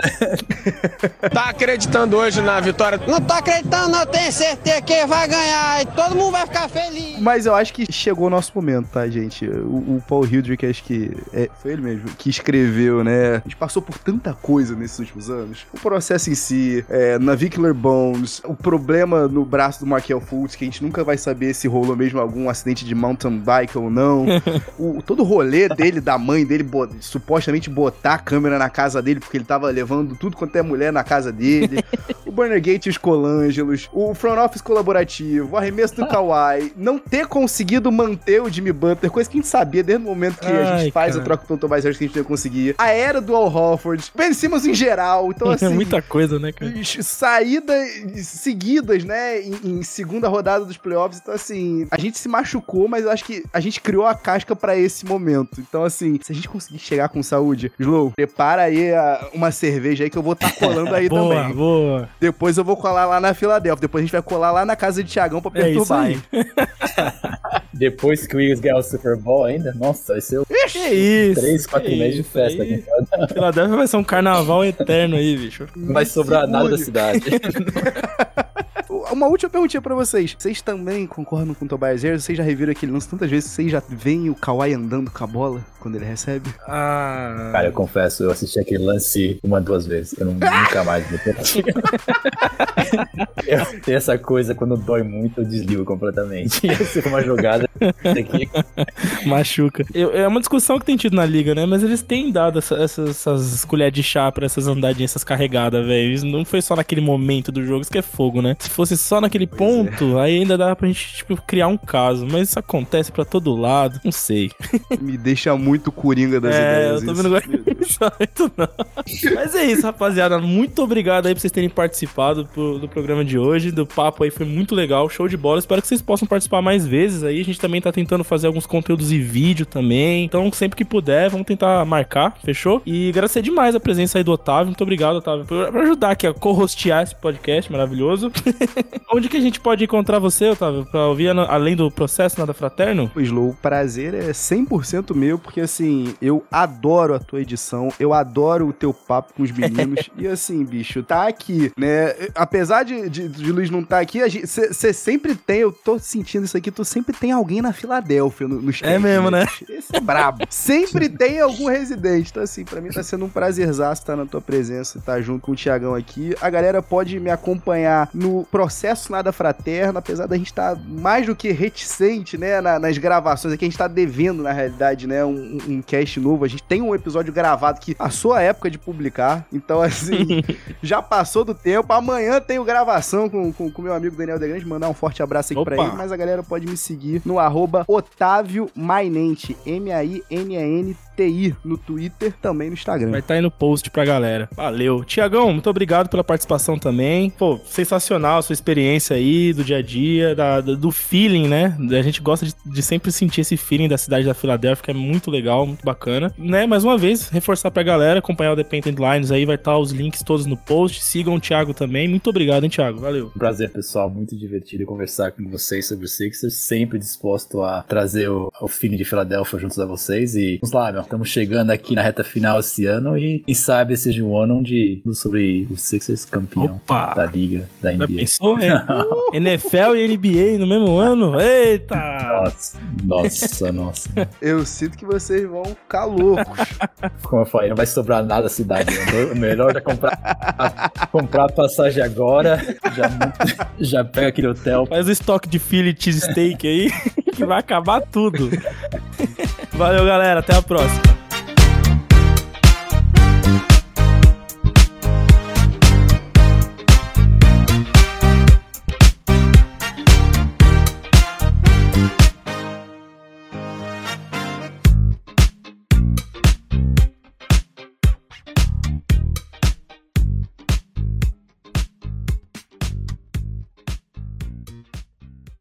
Tá acreditando hoje na vitória? Não tô acreditando, não tenho certeza que vai ganhar e todo mundo vai ficar feliz. Mas eu acho que chegou o nosso momento, tá, gente? O, o Paul Hildrick, acho que é, foi ele mesmo que escreveu, né? A gente passou por tanta coisa nesses últimos anos. O processo em si, é, Navicular Bones, o problema no braço do Markel Fultz, que a gente nunca vai saber se rolou mesmo algum acidente de mountain bike ou não. o, todo o rolê dele, da mãe dele, bo- supostamente botar a câmera na casa dele, porque ele tava levando tudo quanto é mulher na casa dele. o Burner Gate e os Colangelos, o front office colaborativo, o arremesso do Kawhi, não ter conseguido manter o Jimmy Butler, coisa que a gente sabia desde o momento que a Ai, gente faz cara. a troca pelo Tobias Harris que a gente não conseguia. A era do Al Horford, Ben Simmons em geral, então assim... Muita coisa, né, cara? Saídas seguidas, né, em, em segunda rodada dos playoffs, então assim, a gente se machucou, mas eu acho que a gente criou a casca pra esse momento. Então assim, se a gente conseguir chegar com saúde, Slow, prepara aí a- uma cerveja aí que eu vou estar colando aí boa, também. boa. Depois eu vou colar lá na Filadélfia. Depois a gente vai colar lá na casa de Tiagão pra É isso perturbar, aí. Depois que o Eagles ganhar o Super Bowl ainda, nossa, vai ser o Que isso? três, quatro que meses de festa aqui. em casa. Filadélfia vai ser um carnaval eterno aí, bicho. Não vai sobrar nada da cidade. Uma última perguntinha pra vocês. Vocês também concordam com o Tobias Harris? Vocês já reviram aquele lance tantas vezes? Vocês já veem o Kawhi andando com a bola quando ele recebe? Ah. Cara, eu confesso, eu assisti aquele lance uma, duas vezes. Eu não, nunca mais vou ter. eu, tem essa coisa, quando dói muito, eu desligo completamente. E uma jogada aqui. Machuca. Eu- é uma discussão que tem tido na liga, né? Mas eles têm dado essa- essas, essas colheres de chá pra essas andadinhas, essas carregadas, velho. Isso Não foi só naquele momento do jogo, isso que é fogo, né? Se fosse só naquele ponto, aí ainda dá pra gente, tipo, criar um caso. Mas isso acontece pra todo lado. Não sei. Me deixa muito coringa das É, ideias. eu tô vendo muito não. Mas é isso, rapaziada. Muito obrigado aí por vocês terem participado pro- do programa de hoje. Do papo aí foi muito legal, show de bola. Espero que vocês possam participar mais vezes aí. A gente também tá tentando fazer alguns conteúdos e vídeo também. Então, sempre que puder, vamos tentar marcar, fechou? E agradecer demais a presença aí do Otávio. Muito obrigado, Otávio, por, por ajudar aqui a co-hostear esse podcast maravilhoso. Onde que a gente pode encontrar você, Otávio, pra ouvir além do processo Nada Fraterno? Pô, Slow, o prazer é 100% meu, porque assim, eu adoro a tua edição, eu adoro o teu papo com os meninos. e assim, bicho, tá aqui, né? Apesar de, de, de Luiz não estar aqui, você sempre tem, eu tô sentindo isso aqui, tu sempre tem alguém na Filadélfia no, nos É mesmo, né? Esse é brabo. sempre tem algum residente. Então, assim, pra mim tá sendo um prazerzaço estar na tua presença e estar junto com o Tiagão aqui. A galera pode me acompanhar no processo Nada Fraterno, apesar da gente estar mais do que reticente, né, na- nas gravações aqui. A gente tá devendo, na realidade, né, um, um cast novo. A gente tem um episódio gravado que a época de publicar. Então, assim, já passou do tempo. Amanhã tenho gravação com o com, com meu amigo Daniel Degrande. Mandar um forte abraço aqui pra Opa. ele. Mas a galera pode me seguir no arroba Otávio Mainente, M-A-I-N-A-N-T-I, no Twitter, também no Instagram. Vai estar aí no post pra galera. Valeu. Tiagão, muito obrigado pela participação também. Pô, sensacional a sua experiência aí do dia a dia, da- do feeling, né? A gente gosta de, de sempre sentir esse feeling da cidade da Filadélfia, que é muito legal, muito bacana. Né? Mais uma vez, reforçar pra galera, acompanhar o The Painted Lines aí, vai estar os links todos no post. Sigam o Thiago também. Muito obrigado, hein, Thiago? Valeu. Prazer, pessoal. Muito divertido conversar com vocês sobre o Sixers. Sempre disposto a trazer o, o feeling de Filadélfia juntos a vocês. E vamos lá, meu. Estamos chegando aqui na reta final esse ano. E quem sabe esse seja um ano onde sobre o Sixers campeão Opa! da liga da Já NBA. pensou, é? NFL e NBA no mesmo ano? Eita! Nossa, nossa, nossa. Eu sinto que vocês vão ficar loucos. Como eu falei, não vai sobrar nada da cidade. né? O melhor é comprar, a- comprar a passagem agora. Já, já pega aquele hotel. Faz o estoque de Philly cheesesteak aí, que vai acabar tudo. Valeu, galera. Até a próxima.